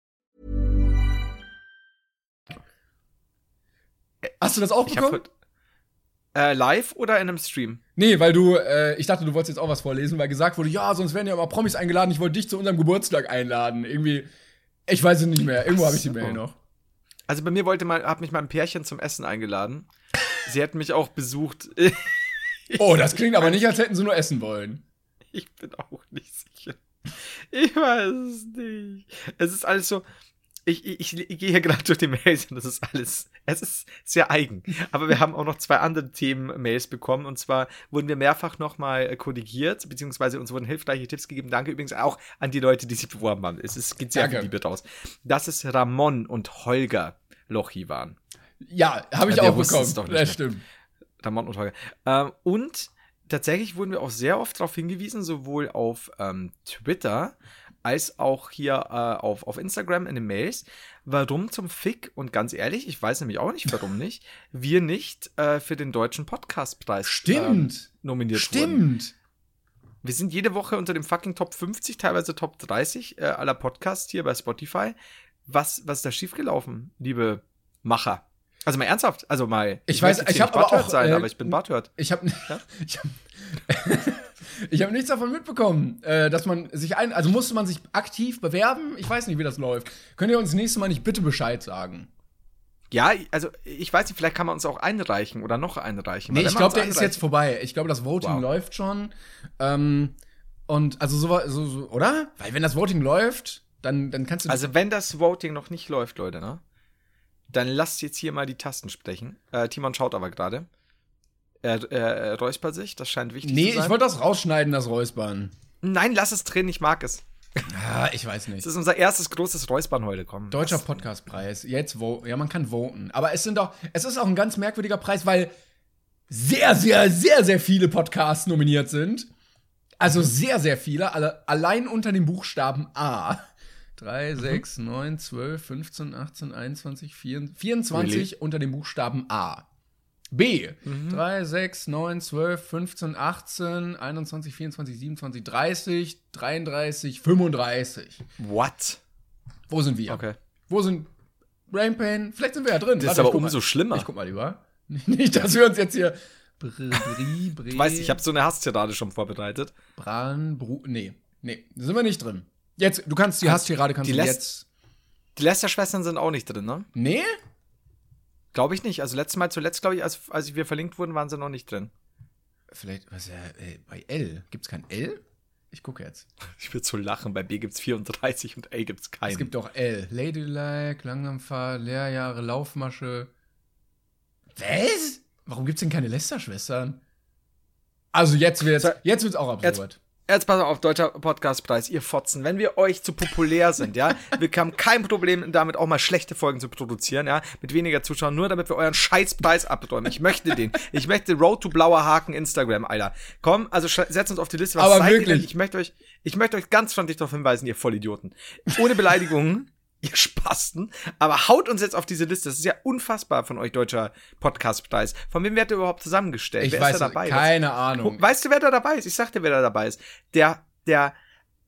Hast du das auch Ich hab bekommen? äh, live oder in einem Stream? Nee, weil du, äh, ich dachte, du wolltest jetzt auch was vorlesen, weil gesagt wurde, ja, sonst werden ja immer Promis eingeladen. Ich wollte dich zu unserem Geburtstag einladen. Irgendwie, ich weiß es nicht mehr. Irgendwo habe ich die Mail noch. Also bei mir wollte mal, hat mich mal ein Pärchen zum Essen eingeladen. Sie hätten mich auch besucht. Oh, das klingt aber nicht, als hätten sie nur essen wollen. Ich bin auch nicht sicher. Ich weiß es nicht. Es ist alles so. Ich, ich, ich gehe hier gerade durch die Mails und das ist alles, es ist sehr eigen. Aber wir haben auch noch zwei andere Themen-Mails bekommen und zwar wurden wir mehrfach nochmal äh, korrigiert, beziehungsweise uns wurden hilfreiche Tipps gegeben. Danke übrigens auch an die Leute, die sich beworben haben. Es ist, geht sehr Danke. viel Liebe draus. Dass es Ramon und Holger Lochi waren. Ja, habe ich Ja, auch bekommen. es doch nicht das stimmt. Ramon und Holger. Ähm, und tatsächlich wurden wir auch sehr oft darauf hingewiesen, sowohl auf ähm, Twitter als auch hier äh, auf, auf Instagram in den Mails, warum zum Fick, und ganz ehrlich, ich weiß nämlich auch nicht, warum nicht, wir nicht äh, für den deutschen Podcastpreis Stimmt. ähm, nominiert wurden. Stimmt. Wir sind jede Woche unter dem fucking Top 50, teilweise Top 30 äh, aller Podcasts hier bei Spotify. Was, was ist da schiefgelaufen, liebe Macher? Also mal ernsthaft, also mal. Ich weiß, ich hier hab nicht aber auch, sein, äh, aber ich bin Barthört. Ich habe ich hab, ich hab nichts davon mitbekommen, äh, dass man sich ein, also musste man sich aktiv bewerben. Ich weiß nicht, wie das läuft. Könnt ihr uns nächstes Mal nicht bitte Bescheid sagen? Ja, also ich weiß nicht, vielleicht kann man uns auch einreichen oder noch einreichen. Nee, ich glaube, der ist jetzt vorbei. Ich glaube, das Voting Wow. läuft schon. Ähm, und also so, so, so, oder? Weil wenn das Voting läuft, dann, dann kannst du. Also wenn das Voting noch nicht läuft, Leute, ne? Dann lasst jetzt hier mal die Tasten sprechen. Äh, Timon schaut aber gerade. Er, er, er räuspert sich, das scheint wichtig nee, zu sein. ich wollte das rausschneiden, das Räuspern. Nein, lass es drin, ich mag es. Ah, ich weiß nicht. Es ist unser erstes großes Räuspern heute, komm. Deutscher Podcastpreis. Jetzt wo ja, man kann voten, aber es sind doch es ist auch ein ganz merkwürdiger Preis, weil sehr sehr sehr sehr viele Podcasts nominiert sind. Also sehr sehr viele, alle allein unter dem Buchstaben A. 3 6 9 12 15 18 21 24 24 Really? unter dem Buchstaben A. B. 3, 6, 9, 12, 15, 18, 21, 24, 27, 30, 33, 35. What? Wo sind wir? Okay. Wo sind Brain Pain? Vielleicht sind wir ja drin. Das ist Warte, aber ich guck umso mal. schlimmer. Ich guck mal lieber. Nicht, dass wir uns jetzt hier. Br, bri, bri, Du weißt, ich habe so eine Hasstirade schon vorbereitet. Bran, Bru. Nee, nee, da sind wir nicht drin. Jetzt, du kannst die Hasstirade kannst die du lässt- jetzt. Die Lester-Schwestern sind auch nicht drin, ne? Nee? Glaube ich nicht. Also letztes Mal, zuletzt, glaube ich, als, als wir verlinkt wurden, waren sie noch nicht drin. Vielleicht, was ja, äh, bei L. Gibt's kein L? Ich gucke jetzt. Ich würde so lachen. Bei B gibt's 34 und A gibt's keinen. Es gibt doch L. Ladylike, Langsamfahrt, Lehrjahre, Laufmasche. Was? Warum gibt's denn keine Lester-Schwestern? Also jetzt wird's, jetzt wird's auch absurd. Jetzt, jetzt pass auf, deutscher Podcastpreis, ihr Fotzen. Wenn wir euch zu populär sind, ja, wir haben kein Problem damit auch mal schlechte Folgen zu produzieren, ja, mit weniger Zuschauern, nur damit wir euren Scheißpreis abräumen. Ich möchte den. Ich möchte Road to Blauer Haken Instagram, Alter. Komm, also setzt uns auf die Liste. Was Aber wirklich. Ich möchte euch, ich möchte euch ganz freundlich darauf hinweisen, ihr Vollidioten. Ohne Beleidigungen. Ihr Spasten, aber haut uns jetzt auf diese Liste. Das ist ja unfassbar von euch, deutscher Podcastpreis. Von wem wird der überhaupt zusammengestellt? Ich Wer weiß ist da dabei? keine Ahnung. Weißt du, wer da dabei ist? Ich sag dir, wer da dabei ist. Der, der,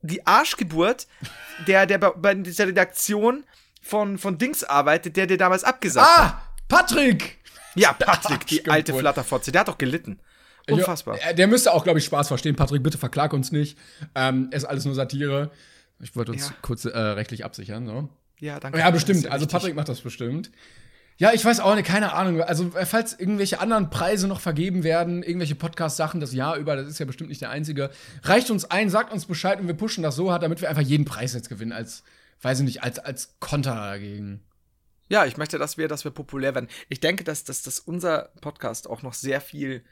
die Arschgeburt, der, der bei, dieser Redaktion von, von Dings arbeitet, der dir damals abgesagt hat. Ah, Patrick! Ja, Patrick, die alte Flatterfotze, der hat doch gelitten. Unfassbar. Ja, der müsste auch, glaube ich, Spaß verstehen. Patrick, bitte verklag uns nicht. Ähm, ist alles nur Satire. Ich wollte uns Ja. kurz äh, rechtlich absichern. So. Ja, danke. Ja, Das bestimmt. Also richtig. Patrick macht das bestimmt. Ja, ich weiß auch nicht, keine Ahnung. Also, falls irgendwelche anderen Preise noch vergeben werden, irgendwelche Podcast-Sachen das Jahr über, das ist ja bestimmt nicht der einzige. Reicht uns ein, sagt uns Bescheid und wir pushen das so hart, damit wir einfach jeden Preis jetzt gewinnen, als, weiß ich nicht, als, als Konter dagegen. Ja, ich möchte, dass wir, dass wir populär werden. Ich denke, dass, dass, dass unser Podcast auch noch sehr viel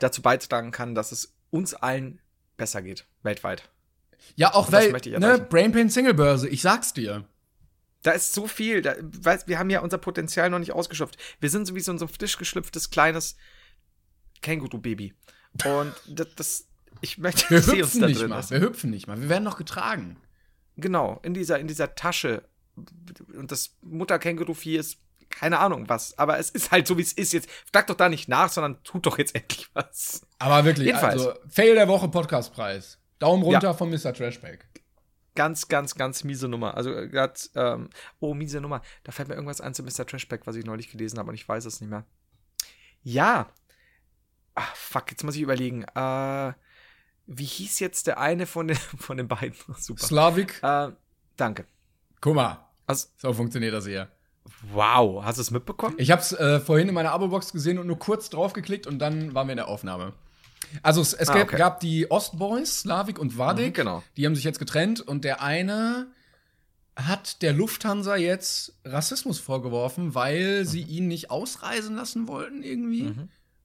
dazu beitragen kann, dass es uns allen besser geht, weltweit. Ja, auch Und weil, ne, erreichen. Brainpain Singlebörse, ich sag's dir. Da ist so viel. Da, weißt, wir haben ja unser Potenzial noch nicht ausgeschöpft. Wir sind so wie so ein so frisch geschlüpftes kleines Känguru-Baby. Und das, das ich möchte, Wir dass sie uns hüpfen da nicht drin mal, ist. wir hüpfen nicht mal, wir werden noch getragen. Genau, in dieser, in dieser Tasche. Und das Mutterkänguru-Vieh ist keine Ahnung was. Aber es ist halt so, wie es ist. Jetzt frag doch da nicht nach, sondern tut doch jetzt endlich was. Aber wirklich, Jedenfalls. also, Fail der Woche Podcastpreis. Daumen runter Ja. von Mr. Trashback. Ganz, ganz, ganz miese Nummer. Also gerade, ähm, oh, miese Nummer. Da fällt mir irgendwas ein zu Mr. Trashback, was ich neulich gelesen habe und ich weiß es nicht mehr. Ja. Ach, fuck, jetzt muss ich überlegen. Äh, wie hieß jetzt der eine von den, von den beiden? Super. Slavik, Äh, danke. guck mal, Also, so funktioniert das hier. wow, hast du es mitbekommen? Ich hab's äh, vorhin in meiner Abo-Box gesehen und nur kurz draufgeklickt und dann waren wir in der Aufnahme. Also es, es Ah, gab, okay. gab die Ostboys, Slavik und Vadik. Mhm, genau. Die haben sich jetzt getrennt und der eine hat der Lufthansa jetzt Rassismus vorgeworfen, weil sie ihn nicht ausreisen lassen wollten irgendwie,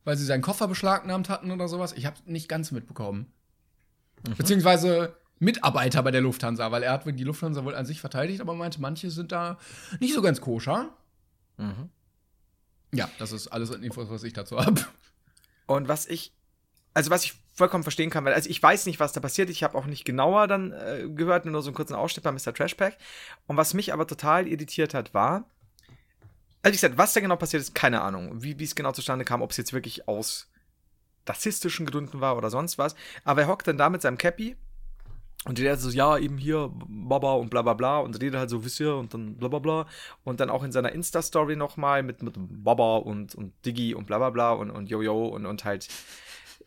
weil sie seinen Koffer beschlagnahmt hatten oder sowas. Ich habe nicht ganz mitbekommen. Beziehungsweise Mitarbeiter bei der Lufthansa, weil er hat die Lufthansa wohl an sich verteidigt, aber meinte, manche sind da nicht so ganz koscher. Ja, das ist alles an Infos, was ich dazu habe. Und was ich, also was ich vollkommen verstehen kann, weil also ich weiß nicht, was da passiert. Ich habe auch nicht genauer dann äh, gehört, nur so einen kurzen Ausschnitt bei Mr. Trashpack. Und was mich aber total irritiert hat, war, also wie gesagt, was da genau passiert ist, keine Ahnung, wie es genau zustande kam, ob es jetzt wirklich aus rassistischen Gründen war oder sonst was. Aber er hockt dann da mit seinem Cappy und der so, ja, eben hier, Baba und bla bla bla und redet halt so, wisst ihr, und dann bla bla bla. Und dann auch in seiner Insta-Story nochmal mit, mit Baba und, und Diggi und bla bla bla und, und Jojo und, und halt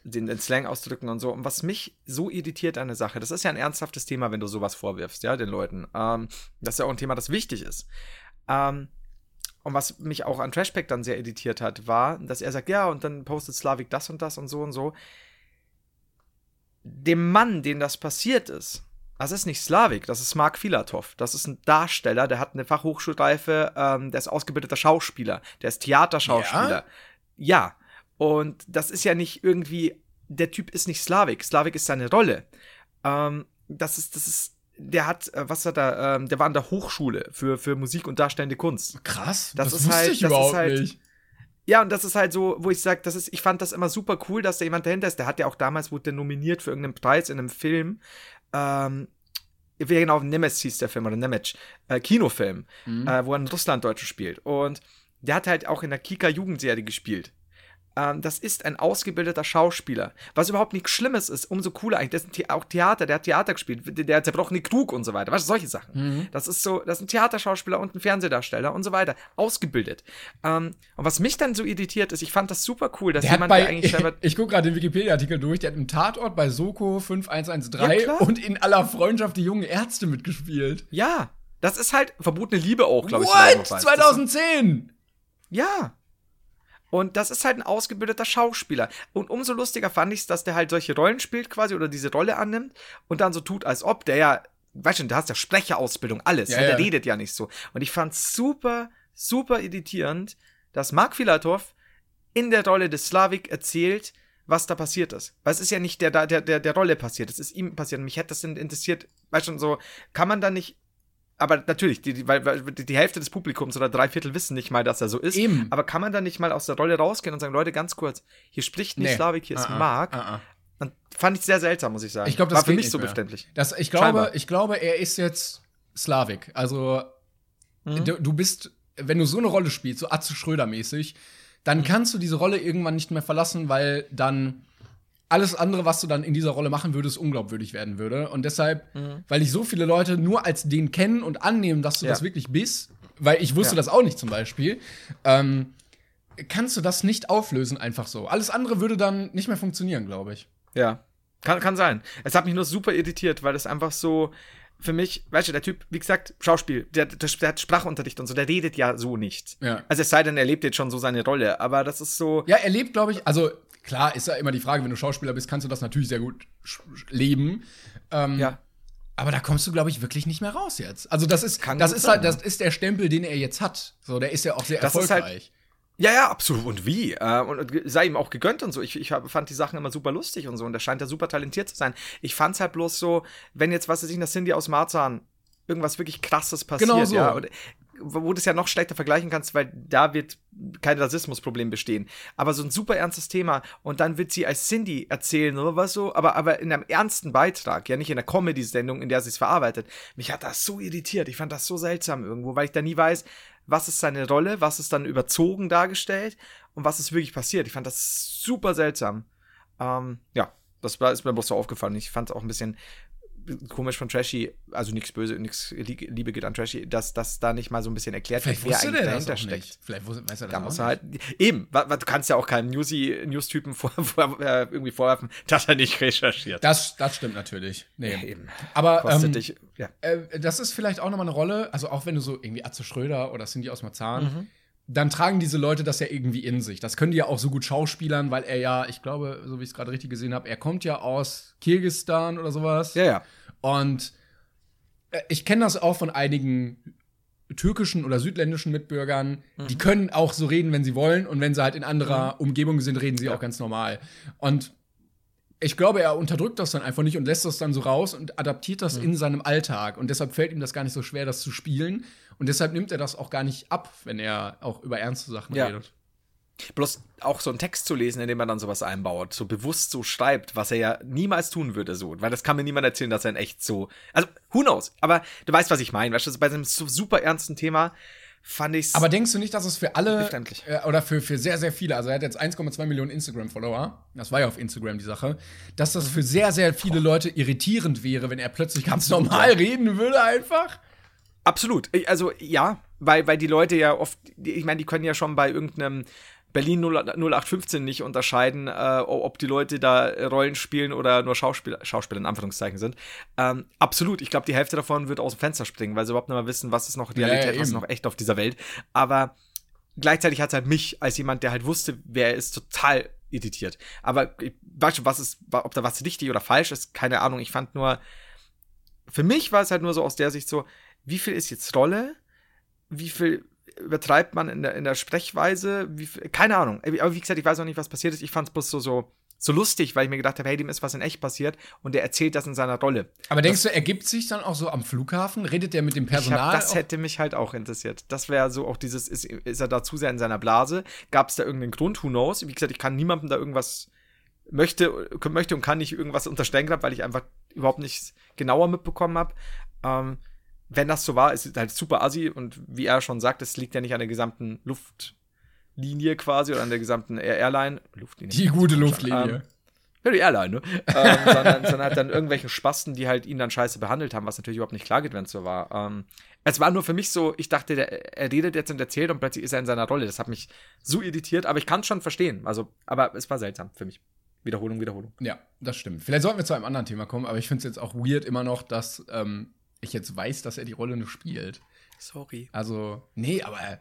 den, den Slang ausdrücken und so. Und was mich so irritiert an der Sache, das ist ja ein ernsthaftes Thema, wenn du sowas vorwirfst, ja, den Leuten. Ähm, das ist ja auch ein Thema, das wichtig ist. Ähm, und was mich auch an Trashpack dann sehr irritiert hat, war, dass er sagt, ja, und dann postet Slavik das und das und so und so. Dem Mann, den das passiert ist, das ist nicht Slavik, das ist Mark Filatov. Das ist ein Darsteller, der hat eine Fachhochschulreife, ähm, der ist ausgebildeter Schauspieler, der ist Theaterschauspieler. Ja. Und das ist ja nicht irgendwie, der Typ ist nicht Slavik. Slavik ist seine Rolle. Ähm, das ist, das ist, der hat, äh, was hat er, ähm, der war an der Hochschule für, für Musik und darstellende Kunst. Krass, Das das, ist wusste halt- ich das ist überhaupt halt- nicht. Ja, und das ist halt so, wo ich sage, das ist, ich fand das immer super cool, dass da jemand dahinter ist. Der hat ja auch damals, wurde der nominiert für irgendeinen Preis in einem Film. Ähm, wie genau, Nemes hieß der Film, oder Nemec, äh, Kinofilm, äh, wo er einen Russlanddeutschen spielt. Und der hat halt auch in der Kika-Jugendserie gespielt. Ähm, das ist ein ausgebildeter Schauspieler. Was überhaupt nichts Schlimmes ist, umso cooler eigentlich. Das ist auch Theater, der hat Theater gespielt, der, der zerbrochene Krug und so weiter. Weißt du, solche Sachen. Das ist so, das ist ein Theaterschauspieler und ein Fernsehdarsteller und so weiter. Ausgebildet. Ähm, und was mich dann so irritiert ist, ich fand das super cool, dass Der hat jemand, bei, der eigentlich selber. ich gucke gerade den Wikipedia-Artikel durch, der hat im Tatort bei Soko 5113 Ja, und in aller Freundschaft die jungen Ärzte mitgespielt. ja, das ist halt verbotene Liebe auch, glaube ich. What? soweit man weiß. Das- 2010! Ja. Und das ist halt ein ausgebildeter Schauspieler. Und umso lustiger fand ich es, dass der halt solche Rollen spielt quasi oder diese Rolle annimmt und dann so tut, als ob der ja, weißt du, der hat ja Sprecherausbildung, alles. Ja, der ja. redet ja nicht so. Und ich fand super, super irritierend, dass Mark Filatov in der Rolle des Slavik erzählt, was da passiert ist. Weil es ist ja nicht der, der, der, der Rolle passiert, es ist ihm passiert. Mich hätte das interessiert, weißt du, so, kann man da nicht aber natürlich, die, die, weil, die Hälfte des Publikums oder drei Viertel wissen nicht mal, dass er so ist. Eben. Aber kann man da nicht mal aus der Rolle rausgehen und sagen, Leute, ganz kurz, hier spricht nicht Nee. Slavik, hier ist Ah, ah, Mark. ah. Und fand ich sehr seltsam, muss ich sagen. Ich glaube, das war für mich so mehr. befremdlich. Das, ich, glaube, Scheinbar. ich glaube, er ist jetzt Slavik. Also, Mhm. du, du bist, wenn du so eine Rolle spielst, so Atze Schröder-mäßig, dann Mhm. kannst du diese Rolle irgendwann nicht mehr verlassen, weil dann alles andere, was du dann in dieser Rolle machen würdest, unglaubwürdig werden würde. Und deshalb, weil dich so viele Leute nur als den kennen und annehmen, dass du Mhm. Ja. das wirklich bist, weil ich wusste Ja. das auch nicht zum Beispiel, ähm, kannst du das nicht auflösen einfach so. Alles andere würde dann nicht mehr funktionieren, glaube ich. Ja. Kann, kann sein. Es hat mich nur super irritiert, weil das einfach so für mich, weißt du, der Typ, wie gesagt, Schauspiel, der, der, der hat Sprachunterricht und so, der redet ja so nicht. Ja. Also es sei denn, er lebt jetzt schon so seine Rolle, aber das ist so. Ja, er lebt, glaube ich, also klar ist ja immer die Frage, wenn du Schauspieler bist, kannst du das natürlich sehr gut leben. Ähm, Ja. Aber da kommst du, glaube ich, wirklich nicht mehr raus jetzt. Also das ist, Kann das ist sein, halt, das ist der Stempel, den er jetzt hat. So, der ist ja auch sehr Das ist erfolgreich. halt- Ja, ja, absolut. Und wie? Äh, und, sei ihm auch gegönnt und so. Ich, ich fand die Sachen immer super lustig und so. Und der scheint ja super talentiert zu sein. Ich fand's halt bloß so, wenn jetzt, was weiß ich, der Cindy aus Marzahn irgendwas wirklich krasses passiert, Genau so. ja. Und, wo du es ja noch schlechter vergleichen kannst, weil da wird kein Rassismusproblem bestehen. Aber so ein super ernstes Thema und dann wird sie als Cindy erzählen oder was so, aber, aber in einem ernsten Beitrag, ja nicht in einer Comedy-Sendung, in der sie es verarbeitet. Mich hat das so irritiert. Ich fand das so seltsam irgendwo, weil ich da nie weiß, was ist seine Rolle, was ist dann überzogen dargestellt und was ist wirklich passiert. Ich fand das super seltsam. Ähm, ja, das ist mir bloß so aufgefallen. Ich fand es auch ein bisschen komisch von Trashy, also nichts böse, nichts Liebe geht an Trashy, dass das da nicht mal so ein bisschen erklärt Vielleicht wird, wer eigentlich dahinter steckt. Vielleicht wusste, weiß er das Da muss halt, eben, du kannst ja auch keinem Newsy, News-Typen vor, vor, äh, irgendwie vorwerfen, dass er nicht recherchiert. Das, das stimmt natürlich. Nee. Ja, eben. Aber ähm, dich, ja. äh, das ist vielleicht auch nochmal eine Rolle, also auch wenn du so irgendwie Atze Schröder oder Cindy aus Marzahn, Mhm. Dann tragen diese Leute das ja irgendwie in sich. Das können die ja auch so gut schauspielern, weil er ja, ich glaube, so wie ich es gerade richtig gesehen habe, er kommt ja aus Kirgistan oder sowas. Ja, ja. Und äh, ich kenne das auch von einigen türkischen oder südländischen Mitbürgern, Mhm. die können auch so reden, wenn sie wollen. Und wenn sie halt in anderer Umgebung sind, reden sie auch ganz normal. Und ich glaube, er unterdrückt das dann einfach nicht und lässt das dann so raus und adaptiert das Mhm. in seinem Alltag. Und deshalb fällt ihm das gar nicht so schwer, das zu spielen. Und deshalb nimmt er das auch gar nicht ab, wenn er auch über ernste Sachen Ja. redet. Bloß auch so einen Text zu lesen, in dem man dann sowas einbaut, so bewusst so schreibt, was er ja niemals tun würde, so. Weil das kann mir niemand erzählen, dass er in echt so. Also, who knows? Aber du weißt, was ich meine. Weißt du, bei so einem so super ernsten Thema fand ich's. Aber denkst du nicht, dass es für alle äh, oder für, für sehr, sehr viele, also er hat jetzt 1,2 Millionen Instagram-Follower, das war ja auf Instagram die Sache, dass das für sehr, sehr viele Leute irritierend wäre, wenn er plötzlich ganz normal reden würde einfach? Absolut. Also ja, weil, weil die Leute ja oft, ich meine, die können ja schon bei irgendeinem Berlin 0 0815 nicht unterscheiden, äh, ob die Leute da Rollen spielen oder nur Schauspieler, Schauspieler in Anführungszeichen sind. Ähm, absolut. Ich glaube, die Hälfte davon wird aus dem Fenster springen, weil sie überhaupt nicht mehr wissen, was ist noch Ja, Realität, ja, was ist noch echt auf dieser Welt. Aber gleichzeitig hat es halt mich als jemand, der halt wusste, wer er ist, total irritiert. Aber ich weiß schon, was ist, ob da was richtig oder falsch ist, keine Ahnung. Ich fand nur, für mich war es halt nur so aus der Sicht so, wie viel ist jetzt Rolle? Wie viel übertreibt man in der, in der Sprechweise? Wie viel, keine Ahnung. Aber wie gesagt, ich weiß auch nicht, was passiert ist. Ich fand es bloß so, so, so lustig, weil ich mir gedacht habe, hey, dem ist was in echt passiert und der erzählt das in seiner Rolle. Aber denkst du, er gibt sich dann auch so am Flughafen? Redet er mit dem Ich hab, Personal? das auch? hätte mich halt auch interessiert. Das wäre so auch dieses, ist, ist er da zu sehr in seiner Blase? Gab es da irgendeinen Grund? Who knows? Wie gesagt, ich kann niemandem da irgendwas möchte, möchte und kann nicht irgendwas unterstellen gehabt, weil ich einfach überhaupt nichts genauer mitbekommen habe. Ähm, wenn das so war, ist es halt super assi und wie er schon sagt, es liegt ja nicht an der gesamten Luftlinie quasi oder an der gesamten Air- Airline. Luftlinie. die gute Luftlinie. Ähm, ja, die Airline, ne? ähm, sondern, sondern halt dann irgendwelchen Spasten, die halt ihn dann scheiße behandelt haben, was natürlich überhaupt nicht klar geht, wenn es so war. Ähm, es war nur für mich so, ich dachte, der, er redet jetzt und erzählt und plötzlich ist er in seiner Rolle. Das hat mich so irritiert, aber ich kann es schon verstehen. Also, aber es war seltsam für mich. Wiederholung, Wiederholung. Ja, das stimmt. Vielleicht sollten wir zu einem anderen Thema kommen, aber ich finde es jetzt auch weird immer noch, dass ähm, ich jetzt weiß, dass er die Rolle nur spielt. Sorry. Also, nee, aber, äh,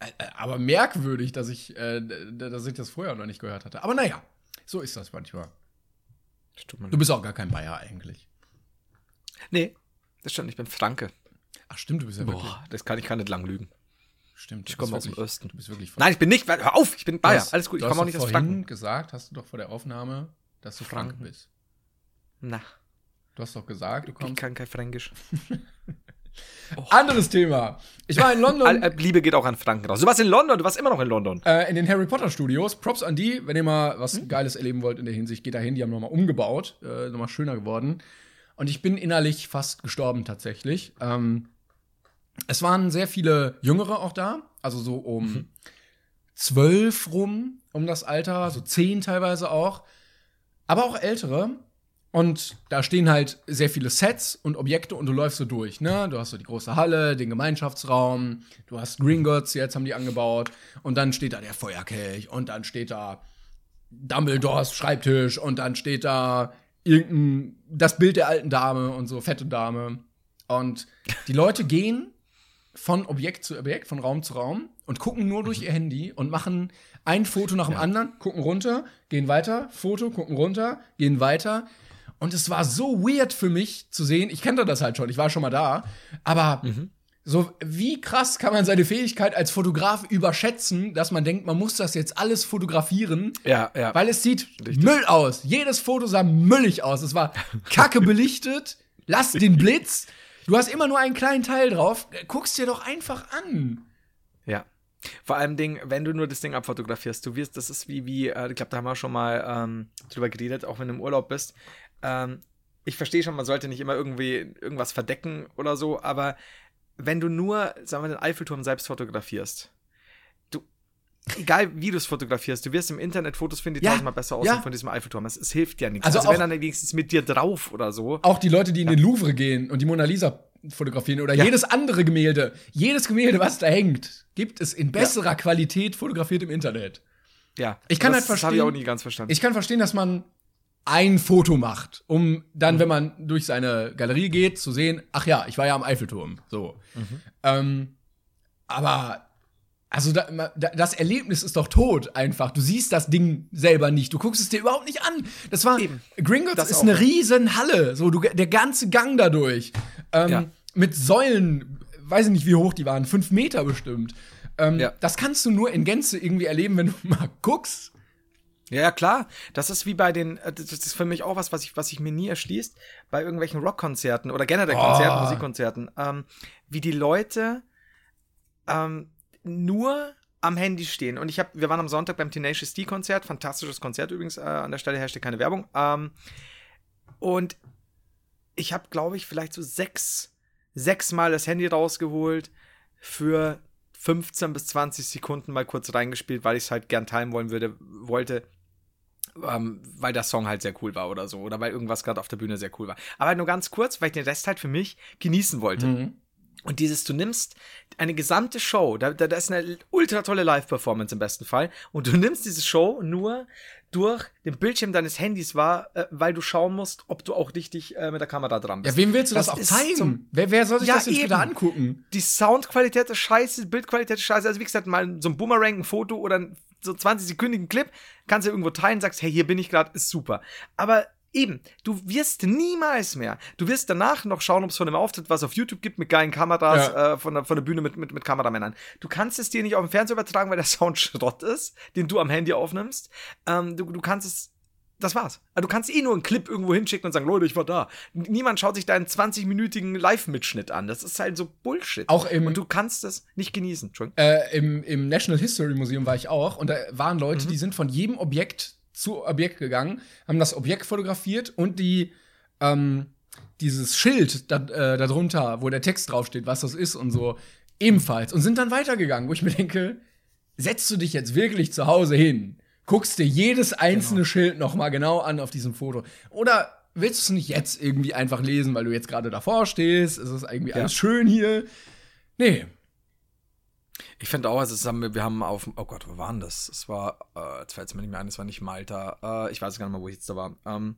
äh, aber merkwürdig, dass ich, äh, dass ich das vorher noch nicht gehört hatte. Aber naja, so ist das manchmal. Das Du bist auch gar kein Bayer eigentlich. Nee, das stimmt, ich bin Franke. Ach, stimmt, du bist ja wirklich. Boah, das kann ich kann nicht lang lügen. Stimmt, Ich komme aus dem wirklich- Osten. Du bist wirklich Nein, ich bin nicht. Hör auf, ich bin Bayer. hast- Alles gut, ich komme auch nicht aus Franken. gesagt, hast du doch vor der Aufnahme, dass du Frank Franken. bist. Na, Du hast doch gesagt, du ich kommst. kann kein Fränkisch. Anderes Thema. Ich war in London. Äh, Liebe geht auch an Franken raus. Du warst in London, du warst immer noch in London. Äh, in den Harry Potter Studios. Props an die, wenn ihr mal was Hm? Geiles erleben wollt in der Hinsicht, geht da hin. Die haben nochmal umgebaut, äh, nochmal schöner geworden. Und ich bin innerlich fast gestorben tatsächlich. Ähm, es waren sehr viele Jüngere auch da, also so um Mhm. zwölf rum, um das Alter, so zehn teilweise auch. Aber auch ältere. Und da stehen halt sehr viele Sets und Objekte und du läufst so durch, ne? Du hast so die große Halle, den Gemeinschaftsraum, du hast Gringotts, jetzt haben die angebaut und dann steht da der Feuerkelch und dann steht da Dumbledores Schreibtisch und dann steht da irgendein das Bild der alten Dame und so fette Dame und die Leute gehen von Objekt zu Objekt, von Raum zu Raum und gucken nur durch ihr Handy und machen ein Foto nach dem anderen, gucken runter, gehen weiter, Foto, gucken runter, gehen weiter. Und es war so weird für mich zu sehen. Ich kannte das halt schon, ich war schon mal da. Aber so, wie krass kann man seine Fähigkeit als Fotograf überschätzen, dass man denkt, man muss das jetzt alles fotografieren? Ja, ja. Weil es sieht Müll aus. Jedes Foto sah müllig aus. Es war kacke belichtet. Lass den Blitz. Du hast immer nur einen kleinen Teil drauf. Guckst dir doch einfach an. Ja. Vor allem Ding, wenn du nur das Ding abfotografierst, du wirst, das ist wie, wie, äh, ich glaube, da haben wir schon mal ähm, drüber geredet, auch wenn du im Urlaub bist. Ähm, ich verstehe schon, man sollte nicht immer irgendwie irgendwas verdecken oder so, aber wenn du nur, sagen wir, den Eiffelturm selbst fotografierst, du, egal wie du es fotografierst, du wirst im Internet Fotos finden, die Ja, tausendmal besser aussehen ja. von diesem Eiffelturm. Es, es hilft ja nichts. Also Also, wenn dann wenigstens mit dir drauf oder so. Auch die Leute, die in den Louvre gehen und die Mona Lisa fotografieren oder Ja. jedes andere Gemälde, jedes Gemälde, was da hängt, gibt es in besserer Qualität fotografiert im Internet. Ja. Ich kann das, halt Das habe ich auch verstehen- nie ganz verstanden. Ich kann verstehen, dass man ein Foto macht, um dann, wenn man durch seine Galerie geht, zu sehen, ach ja, ich war ja am Eiffelturm. So. Ähm, aber also da, das Erlebnis ist doch tot einfach. Du siehst das Ding selber nicht. Du guckst es dir überhaupt nicht an. Das war Eben. Gringotts Das ist auch. eine riesen Halle. So du, der ganze Gang dadurch. Ähm, Ja. Mit Säulen, weiß ich nicht, wie hoch die waren, fünf Meter bestimmt. Ähm, Ja. Das kannst du nur in Gänze irgendwie erleben, wenn du mal guckst. Ja, ja, klar. Das ist wie bei den, äh, das ist für mich auch was, was ich, was ich mir nie erschließt, bei irgendwelchen Rockkonzerten oder generell Konzerten, Oh. Musikkonzerten, ähm, wie die Leute ähm, nur am Handy stehen. Und ich habe, wir waren am Sonntag beim Tenacious D-Konzert, fantastisches Konzert übrigens, äh, an der Stelle herrschte keine Werbung. Ähm, und ich habe, glaube ich, vielleicht so sechs, sechs Mal das Handy rausgeholt für 15 bis 20 Sekunden mal kurz reingespielt, weil ich es halt gern teilen wollen würde, wollte, ähm, weil der Song halt sehr cool war oder so. Oder weil irgendwas gerade auf der Bühne sehr cool war. Aber nur ganz kurz, weil ich den Rest halt für mich genießen wollte. Und dieses, du nimmst eine gesamte Show, da, da, da ist eine ultra tolle Live-Performance im besten Fall, und du nimmst diese Show nur durch den Bildschirm deines Handys wahr, äh, weil du schauen musst, ob du auch richtig äh, mit der Kamera dran bist. Ja, wem willst du das, auch ist zeigen? zum- wer, wer soll sich Ja, das jetzt eben. wieder angucken? die Soundqualität ist scheiße, die Bildqualität ist scheiße. Also wie gesagt, mal so ein Boomerang, ein Foto oder ein so 20-sekündigen Clip, kannst du irgendwo teilen, sagst, hey, hier bin ich gerade, ist super. Aber eben, du wirst niemals mehr. Du wirst danach noch schauen, ob es von einem Auftritt was auf YouTube gibt mit geilen Kameras, Ja. äh, von, der, von der Bühne mit, mit, mit Kameramännern. Du kannst es dir nicht auf dem Fernseher übertragen, weil der Sound Schrott ist, den du am Handy aufnimmst. Ähm, du, du kannst es das war's. Also du kannst eh nur einen Clip irgendwo hinschicken und sagen, Leute, ich war da. Niemand schaut sich deinen 20-minütigen Live-Mitschnitt an. Das ist halt so Bullshit. Auch im- und du kannst es nicht genießen. Entschuldigung. Äh, im, Im National History Museum war ich auch und da waren Leute, Mhm. die sind von jedem Objekt zu Objekt gegangen, haben das Objekt fotografiert und die ähm, dieses Schild da, äh, darunter, wo der Text draufsteht, was das ist und so, ebenfalls und sind dann weitergegangen, wo ich mir denke, setzt du dich jetzt wirklich zu Hause hin, guckst dir jedes einzelne Schild noch mal genau an auf diesem Foto oder willst du es nicht jetzt irgendwie einfach lesen, weil du jetzt gerade davor stehst? Ist es irgendwie alles schön hier? Nee, Ich finde auch, also wir, wir haben auf, oh Gott, wo waren das? Es war, äh, jetzt fällt es mir nicht mehr ein, es war nicht Malta. Äh, ich weiß gar nicht mal, wo ich jetzt da war. Ähm,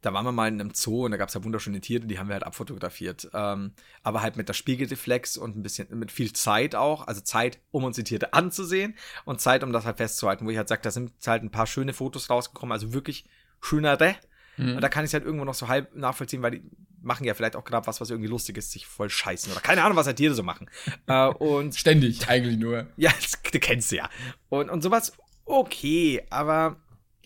da waren wir mal in einem Zoo und da gab es ja wunderschöne Tiere, die haben wir halt abfotografiert. Ähm, aber halt mit der Spiegelreflex und ein bisschen mit viel Zeit auch. Also Zeit, um uns die Tiere anzusehen und Zeit, um das halt festzuhalten, wo ich halt sage, da sind halt ein paar schöne Fotos rausgekommen, also wirklich schönere. Und da kann ich halt irgendwo noch so halb nachvollziehen, weil die machen ja vielleicht auch gerade was, was irgendwie lustig ist, sich voll scheißen oder keine Ahnung, was halt Tiere so machen. äh, und ständig eigentlich nur. ja, das, du kennst du ja. Und, und sowas, okay, aber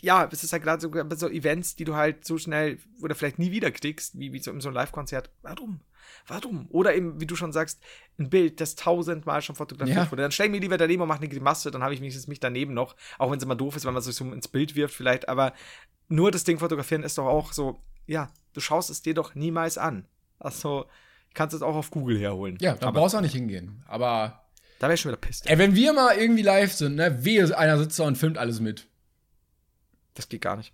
ja, es ist halt gerade so, so Events, die du halt so schnell oder vielleicht nie wieder kriegst, wie, wie so in so einem Live-Konzert. Warum? Warum? Oder eben, wie du schon sagst, ein Bild, das tausendmal schon fotografiert Ja. wurde. Dann stell ich mir lieber daneben und mach eine Grimasse, dann habe ich wenigstens mich daneben noch, auch wenn es immer doof ist, wenn man sich so ins Bild wirft vielleicht, aber nur das Ding fotografieren ist doch auch so, ja, du schaust es dir doch niemals an. Also, kannst es auch auf Google herholen. Ja, da aber brauchst du auch nicht hingehen. Aber da wäre ich schon wieder pisst. ey, wenn wir mal irgendwie live sind, ne, wehe, einer sitzt da und filmt alles mit. Das geht gar nicht.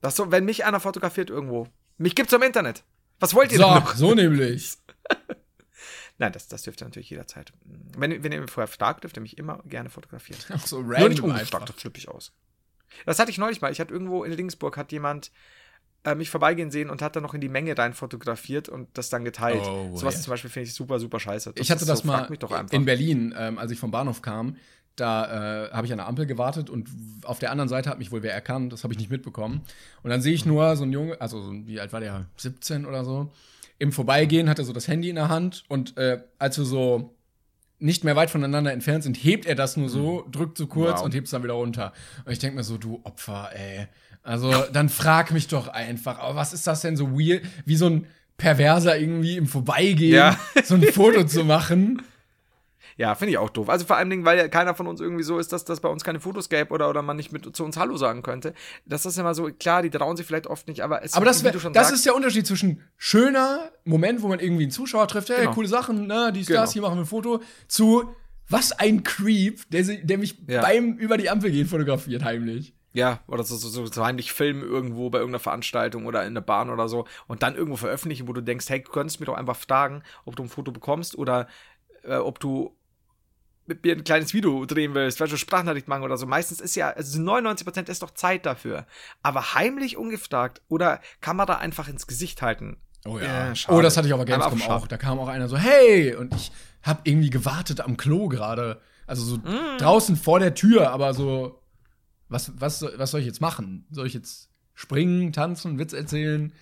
Das so, wenn mich einer fotografiert irgendwo. Mich gibt's im Internet. Was wollt ihr So, denn noch? so nämlich. Nein, das, das dürft ihr natürlich jederzeit. Wenn, wenn ihr mir vorher fragt, dürft ihr mich immer gerne fotografieren. Ach so Nur nicht random ungefragt, einfach. das flippe ich aus. Das hatte ich neulich mal. Ich hatte irgendwo in Dingsburg hat jemand äh, mich vorbeigehen sehen und hat dann noch in die Menge rein fotografiert und das dann geteilt. Oh, Sowas ja. zum Beispiel finde ich super, super scheiße. Ich hatte das so, mal in Berlin, ähm, als ich vom Bahnhof kam. Da äh, habe ich an der Ampel gewartet und auf der anderen Seite hat mich wohl wer erkannt. Das habe ich nicht mitbekommen. Und dann sehe ich nur so einen Junge, also so, wie alt war der? 17 oder so. Im Vorbeigehen hat er so das Handy in der Hand und äh, als wir so nicht mehr weit voneinander entfernt sind, hebt er das nur so, drückt so kurz Mhm. Wow. und hebt es dann wieder runter. Und ich denke mir so, du Opfer, ey. Also dann frag mich doch einfach, aber was ist das denn so weird, wie so ein Perverser irgendwie im Vorbeigehen Ja. so ein Foto zu machen? Ja, finde ich auch doof. Also vor allem, Dingen, weil ja keiner von uns irgendwie so ist, dass das bei uns keine Fotos gäbe oder, oder man nicht mit zu uns Hallo sagen könnte. Das ist immer so, klar, die trauen sich vielleicht oft nicht, aber es Aber das, wie wär, das ist der Unterschied zwischen schöner Moment, wo man irgendwie einen Zuschauer trifft, hey, Genau. coole Sachen, ne, die Genau. Stars, hier machen wir ein Foto, zu was ein Creep, der, der mich Ja. beim über die Ampel gehen fotografiert, heimlich. Ja, oder so, so, so, so heimlich filmen irgendwo bei irgendeiner Veranstaltung oder in der Bahn oder so und dann irgendwo veröffentlichen, wo du denkst, hey, du könntest mir doch einfach fragen, ob du ein Foto bekommst oder äh, ob du mit mir ein kleines Video drehen willst, weißt du, Sprachnachricht machen oder so. Meistens ist ja, also 99% ist doch Zeit dafür. Aber heimlich ungefragt oder Kamera einfach ins Gesicht halten. Oh Ja, schade. oh, das hatte ich auf der Einmal Gamescom auch. Da kam auch einer so, hey! Und ich hab irgendwie gewartet am Klo gerade. Also so Mm. draußen vor der Tür, aber so, was, was, soll- was soll ich jetzt machen? Soll ich jetzt springen, tanzen, Witz erzählen?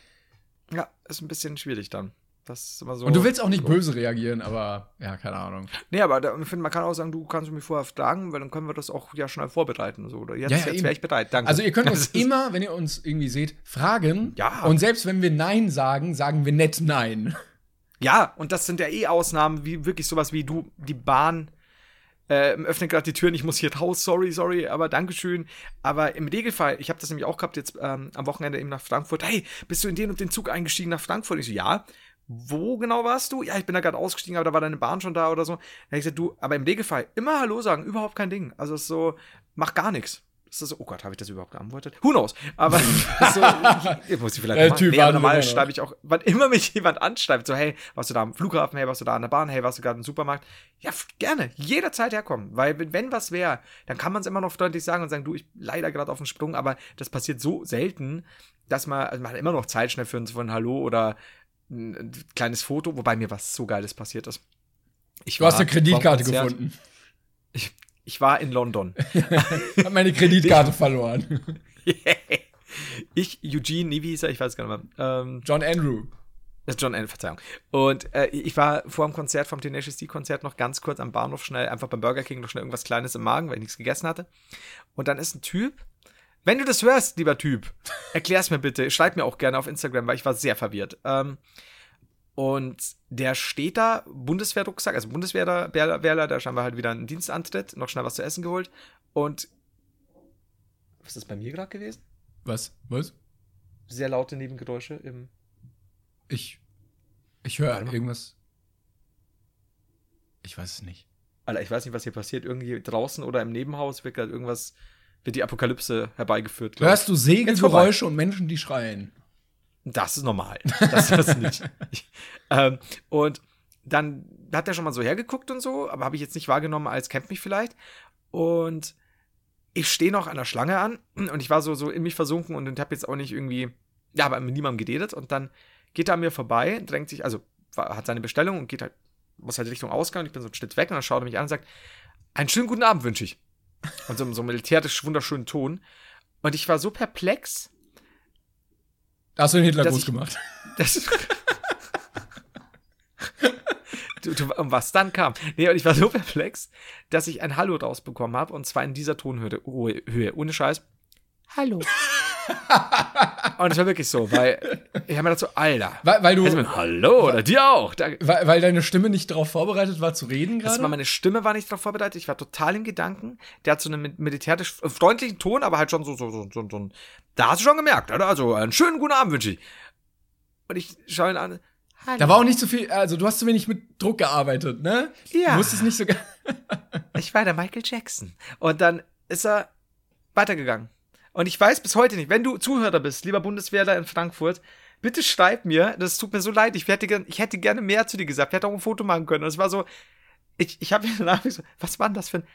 Ja, ist ein bisschen schwierig dann. Das ist immer so. Und du willst auch nicht böse reagieren, aber ja, keine Ahnung. Nee, aber da, ich finde, man kann auch sagen, du kannst mich vorher fragen, weil dann können wir das auch ja schnell vorbereiten. So. Oder jetzt, Ja, ja, jetzt wäre ich bereit. Danke. Also ihr könnt uns immer, wenn ihr uns irgendwie seht, fragen. Ja. Und selbst wenn wir Nein sagen, sagen wir nett Nein. Ja, und das sind ja eh Ausnahmen, wie wirklich sowas wie du, die Bahn äh, öffnet gerade die Türen, ich muss hier raus, sorry, sorry, aber Dankeschön. Aber im Regelfall, ich habe das nämlich auch gehabt jetzt ähm, am Wochenende eben nach Frankfurt. Hey, bist du in den und den Zug eingestiegen nach Frankfurt? Ich so, ja. Wo genau warst du? Ja, ich bin da gerade ausgestiegen, aber da war deine Bahn schon da oder so. Dann hab ich gesagt, du, aber im Regelfall immer Hallo sagen, überhaupt kein Ding. Also es ist so, mach gar nichts. Das ist so, oh Gott, habe ich das überhaupt geantwortet? Who knows? Aber so, ich muss ich vielleicht Der. Typ nee, normal schreibe ich auch, wann immer mich jemand anschreibt, so, hey, warst du da am Flughafen, hey, warst du da an der Bahn, hey, warst du gerade im Supermarkt? Ja, gerne, jederzeit herkommen, weil wenn, wenn was wäre, dann kann man es immer noch freundlich sagen und sagen, du, ich leider gerade auf den Sprung, aber das passiert so selten, dass man, also man hat immer noch Zeit schnell für ein, für ein Hallo oder ein, ein kleines Foto, wobei mir was so Geiles passiert ist. Ich Du hast eine war Kreditkarte gefunden. Ich, ich war in London. Hab meine Kreditkarte verloren. ich, Eugene, nee, wie hieß er? Ich weiß gar nicht mehr. Ähm, John Andrew. John N, Verzeihung. Und äh, ich war vor dem Konzert, vom Tenacious D-Konzert noch ganz kurz am Bahnhof schnell, einfach beim Burger King noch schnell irgendwas Kleines im Magen, weil ich nichts gegessen hatte. Und dann ist ein Typ, wenn du das hörst, lieber Typ, erklär's mir bitte, schreib mir auch gerne auf Instagram, weil ich war sehr verwirrt. Ähm, und der steht da, Bundeswehrrucksack, also Bundeswehrler, Wehrler, der scheinbar halt wieder einen Dienstantritt, noch schnell was zu essen geholt. Und was ist das bei mir gerade gewesen? Was? Was? Sehr laute Nebengeräusche im Ich. Ich höre irgendwas. Ich weiß es nicht. Alter, ich weiß nicht, was hier passiert. Irgendwie draußen oder im Nebenhaus wird gerade irgendwas, wird die Apokalypse herbeigeführt. Hörst du Segelgeräusche und Menschen, die schreien? Das ist normal. Das ist das nicht. Ich, ähm, und dann hat er schon mal so hergeguckt und so, aber habe ich jetzt nicht wahrgenommen, als kennt mich vielleicht. Und ich stehe noch an der Schlange an und ich war so, so in mich versunken und habe jetzt auch nicht irgendwie, ja, aber mit niemandem geredet. Und dann geht er an mir vorbei, drängt sich, also hat seine Bestellung und geht halt, muss halt Richtung Ausgang. Und ich bin so einen Schritt weg und dann schaut er mich an und sagt, einen schönen guten Abend wünsche ich. Und so, so militärisch wunderschönen Ton. Und ich war so perplex, hast du den Hitler ich- gemacht. Das du, du, um was dann kam. Nee, und ich war so perplex, dass ich ein Hallo rausbekommen habe, und zwar in dieser Tonhöhe, Höhe, Höhe, ohne Scheiß. Hallo. und es war wirklich so, weil ich habe mir so, Alter. Weil, weil du. Mir Hallo oder dir auch. Weil, weil deine Stimme nicht darauf vorbereitet war zu reden gerade? meine Stimme war nicht darauf vorbereitet. Ich war total im Gedanken. Der hat so einen mil- militärisch äh, freundlichen Ton, aber halt schon so so so so, so. Da hast du schon gemerkt, oder? Also einen schönen guten Abend wünsche ich. Und ich schaue ihn an. Hallo. Da war auch nicht so viel, also du hast zu wenig mit Druck gearbeitet, ne? Ja. Du wusstest nicht so ge- Ich war der Michael Jackson. Und dann ist er weitergegangen. Und ich weiß bis heute nicht, wenn du Zuhörer bist, lieber Bundeswehrler in Frankfurt, bitte schreib mir, das tut mir so leid, ich hätte, ich hätte gerne mehr zu dir gesagt, ich hätte auch ein Foto machen können. Und es war so, ich, ich habe mir danach so, was war denn das für ein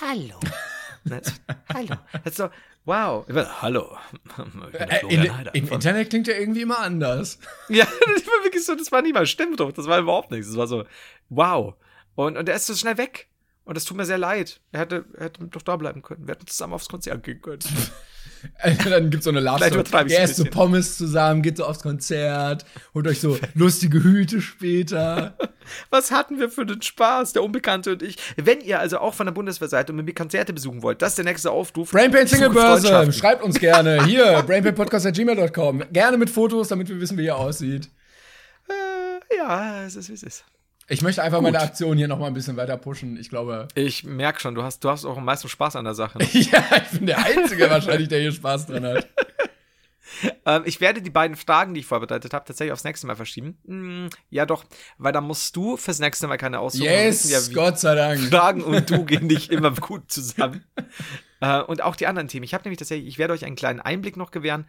Hallo? So, Hallo. Das ist so, wow. Hallo. Äh, in, Im Internet klingt er irgendwie immer anders. ja, das war wirklich so, das war nicht mal Stimmdruck, das war überhaupt nichts. Das war so, wow. Und, und er ist so schnell weg. Und das tut mir sehr leid. Er hätte, er hätte doch da bleiben können. Wir hätten zusammen aufs Konzert gehen können. Also, Dann gibt's so eine Ihr ein esst so. Pommes zusammen, geht so aufs Konzert, holt euch so lustige Hüte später. Was hatten wir für einen Spaß, der Unbekannte und ich. Wenn ihr also auch von der Bundeswehr seid und mit mir Konzerte besuchen wollt, das ist der nächste Aufruf. Brainpain Singlebörse, Freundschaften. schreibt uns gerne. Hier, brainpainpodcast.gmail.com. Gerne mit Fotos, damit wir wissen, wie ihr aussieht. Äh, ja, es ist wie es ist. Ich möchte einfach meine Aktion hier noch mal ein bisschen weiter pushen. Ich glaube, Ich merke schon, du hast, du hast auch am meisten Spaß an der Sache. ne? ja, ich bin der Einzige wahrscheinlich, der hier Spaß dran hat. ähm, ich werde die beiden Fragen, die ich vorbereitet habe, tatsächlich aufs nächste Mal verschieben. Hm, ja, doch, weil da musst du fürs nächste Mal keine aussuchen. Yes, ja, Gott sei Dank. Fragen und du gehen nicht immer gut zusammen. äh, und auch die anderen Themen. Ich habe nämlich tatsächlich, ich werde euch einen kleinen Einblick noch gewähren,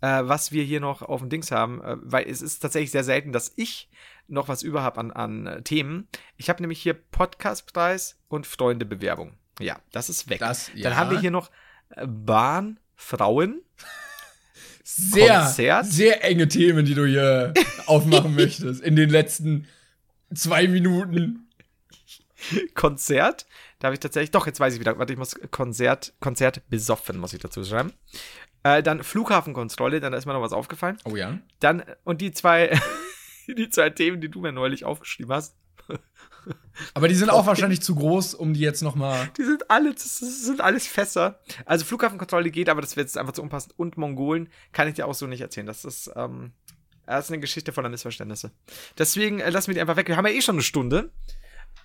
äh, was wir hier noch auf dem Dings haben, äh, weil es ist tatsächlich sehr selten, dass ich noch was über habe an, an äh, Themen. Ich habe nämlich hier Podcastpreis und Freundebewerbung. Ja, das ist weg. Das- ja. Dann haben wir hier noch äh, Bahn, Frauen. Sehr, Konzert? sehr enge Themen, die du hier aufmachen möchtest in den letzten zwei Minuten. Konzert. Da habe ich tatsächlich, doch, jetzt weiß ich wieder. Warte, ich muss Konzert, Konzert besoffen, muss ich dazu schreiben. Äh, dann Flughafenkontrolle, dann ist mir noch was aufgefallen. Oh ja. Dann, und die zwei, die zwei Themen, die du mir neulich aufgeschrieben hast. Aber die sind auch wahrscheinlich zu groß, um die jetzt noch mal. Die sind alle, das sind alles Fässer. Also Flughafenkontrolle geht, aber das wird jetzt einfach zu unpassend. Und Mongolen kann ich dir auch so nicht erzählen. Das ist, ähm, das ist eine Geschichte voller Missverständnisse. Deswegen äh, lassen wir die einfach weg. Wir haben ja eh schon eine Stunde.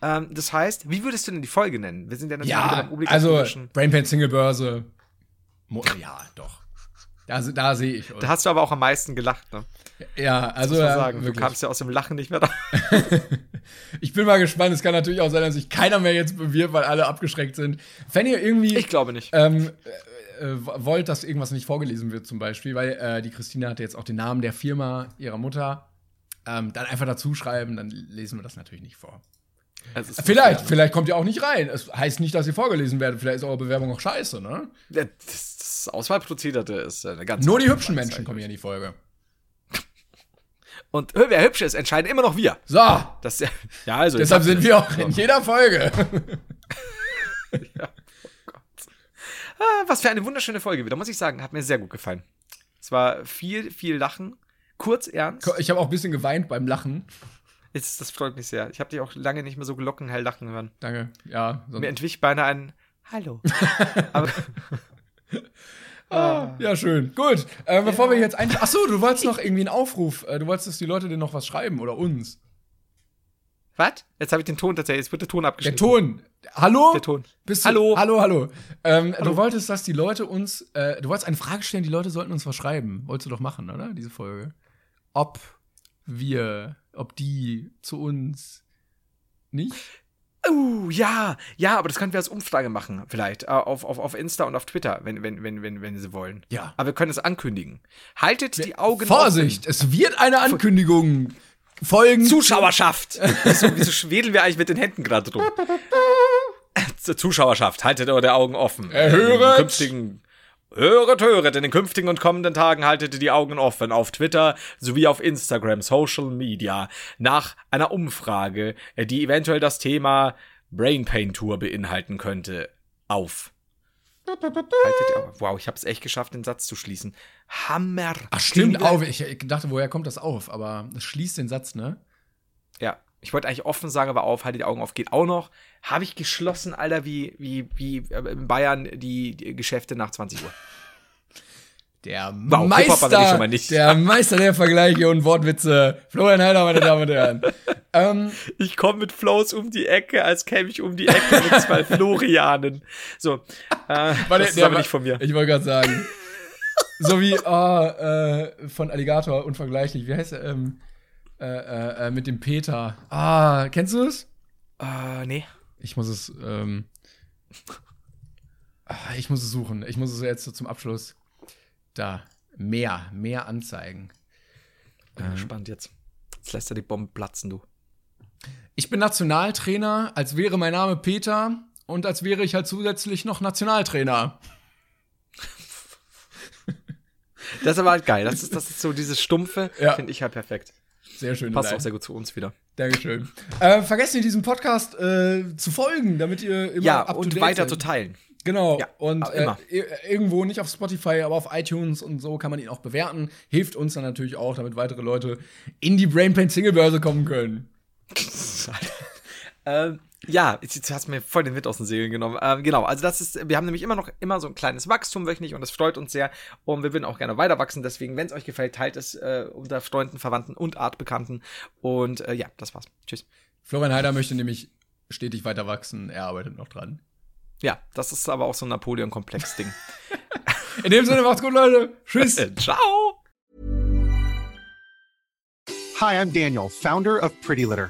Ähm, das heißt, wie würdest du denn die Folge nennen? Wir sind ja natürlich wieder Ja, beim also. Brainpain Single Börse. Mo ja, doch. Da, da sehe ich. Da hast du aber auch am meisten gelacht, ne? Ja, also ja, sagen. Du kamst ja aus dem Lachen nicht mehr da. Ich bin mal gespannt. Es kann natürlich auch sein, dass sich keiner mehr jetzt bewirbt, weil alle abgeschreckt sind. Wenn ihr irgendwie Ich glaube nicht. ähm, äh, äh, wollt, dass irgendwas nicht vorgelesen wird, zum Beispiel, weil äh, die Christine hatte jetzt auch den Namen der Firma ihrer Mutter, ähm, dann einfach dazu schreiben, dann lesen wir das natürlich nicht vor. Vielleicht, vielleicht kommt ihr auch nicht rein. Es heißt nicht, dass ihr vorgelesen werdet. Vielleicht ist eure Bewerbung auch scheiße, ne? Das, das Auswahlprozedere ist eine ganz Nur die hübschen Menschen kommen hier in die Folge. Und wer hübsch ist, entscheiden immer noch wir. So, Das, ja, ja, also. deshalb sind wir auch in jeder Folge. Ah, was für eine wunderschöne Folge wieder, muss ich sagen. Hat mir sehr gut gefallen. Es war viel, viel Lachen. Kurz ernst. Ich habe auch ein bisschen geweint beim Lachen. Jetzt, das freut mich sehr. Ich habe dich auch lange nicht mehr so glockenhell lachen hören. Danke. Ja, Mir entwich beinahe ein Hallo. Aber Ah, ja, schön. Gut. Äh, bevor wir jetzt ein. Achso, du wolltest noch irgendwie einen Aufruf. Äh, du wolltest, dass die Leute dir noch was schreiben oder uns. was? Jetzt habe ich den Ton tatsächlich. Jetzt wird der Ton Der abgeschnitten. Ton. Hallo? Der Ton. Bist du, Hallo. Hallo, hallo. Ähm, Du wolltest, dass die Leute uns. Äh, du wolltest eine Frage stellen, die Leute sollten uns was schreiben. Wolltest du doch machen, oder? Diese Folge. Ob wir, ob die zu uns nicht? Uh, ja, ja, aber das könnten wir als Umfrage machen, vielleicht. äh, Auf, auf, auf Insta und auf Twitter, wenn, wenn, wenn, wenn, wenn sie wollen. Ja. Aber wir können es ankündigen. Haltet die Augen Vorsicht, es wird eine Ankündigung folgen. offen. Zuschauerschaft! wieso, wieso wedeln wir eigentlich mit den Händen gerade drum? Zur Zuschauerschaft, haltet eure Augen offen. Erhöret. Künftigen Höret, höret, in den künftigen und kommenden Tagen haltet ihr die Augen offen auf Twitter sowie auf Instagram, Social Media, nach einer Umfrage, äh, die eventuell das Thema Brain Pain Tour beinhalten könnte, auf. Wow, ich habe es echt geschafft, den Satz zu schließen. Hammer. Ach, stimmt, auf. Ich, ich dachte, woher kommt das auf? Aber es schließt den Satz, ne? Ja, ich wollte eigentlich offen sagen, aber auf, haltet die Augen auf, geht auch noch. Habe ich geschlossen, Alter, wie, wie, wie äh, in Bayern die, die Geschäfte nach 20 Uhr. Der Wow, aber Meister, der Meister der Vergleiche und Wortwitze. Florian Heider, meine Damen und Herren. ähm, Ich komme mit Flows um die Ecke, als käme ich um die Ecke mit zwei Florianen. So, äh, Warte, das ist der aber war- nicht von mir. Ich wollte gerade sagen. so wie oh, äh, von Alligator, unvergleichlich. Wie heißt er? Ähm, äh, äh, äh, mit dem Peter. Ah, kennst du es? Äh, nee. Ich muss es. Ähm, ah, ich muss es suchen. Ich muss es jetzt so zum Abschluss. Da. Mehr. Mehr anzeigen. Bin gespannt jetzt. Jetzt lässt er die Bombe platzen, du. Ich bin Nationaltrainer, als wäre mein Name Peter und als wäre ich halt zusätzlich noch Nationaltrainer. Das ist aber halt geil. Das ist, das ist so dieses Stumpfe, Ja. finde ich halt perfekt. Sehr schön. Passt auch sehr gut zu uns wieder. Dankeschön. Äh, vergesst nicht, diesem Podcast äh, zu folgen, damit ihr immer Ja, up to und weiter seid. zu teilen. Genau. Ja, und äh, irgendwo nicht auf Spotify, aber auf iTunes und so kann man ihn auch bewerten. Hilft uns dann natürlich auch, damit weitere Leute in die Brainpain Singlebörse kommen können. Ähm, ja, jetzt, hast du mir voll den Wind aus den Seelen genommen. Ähm, genau, also das ist, wir haben nämlich immer noch immer so ein kleines Wachstum wöchentlich und das freut uns sehr. Und wir würden auch gerne weiter wachsen. Deswegen, wenn es euch gefällt, teilt es äh, unter Freunden, Verwandten und Artbekannten. Und äh, ja, das war's. Tschüss. Florian Heider möchte nämlich stetig weiter wachsen. Er arbeitet noch dran. Ja, das ist aber auch so ein Napoleon-Komplex-Ding. In dem Sinne, macht's gut, Leute. Tschüss. Ciao! Hi, I'm Daniel, founder of Pretty Litter.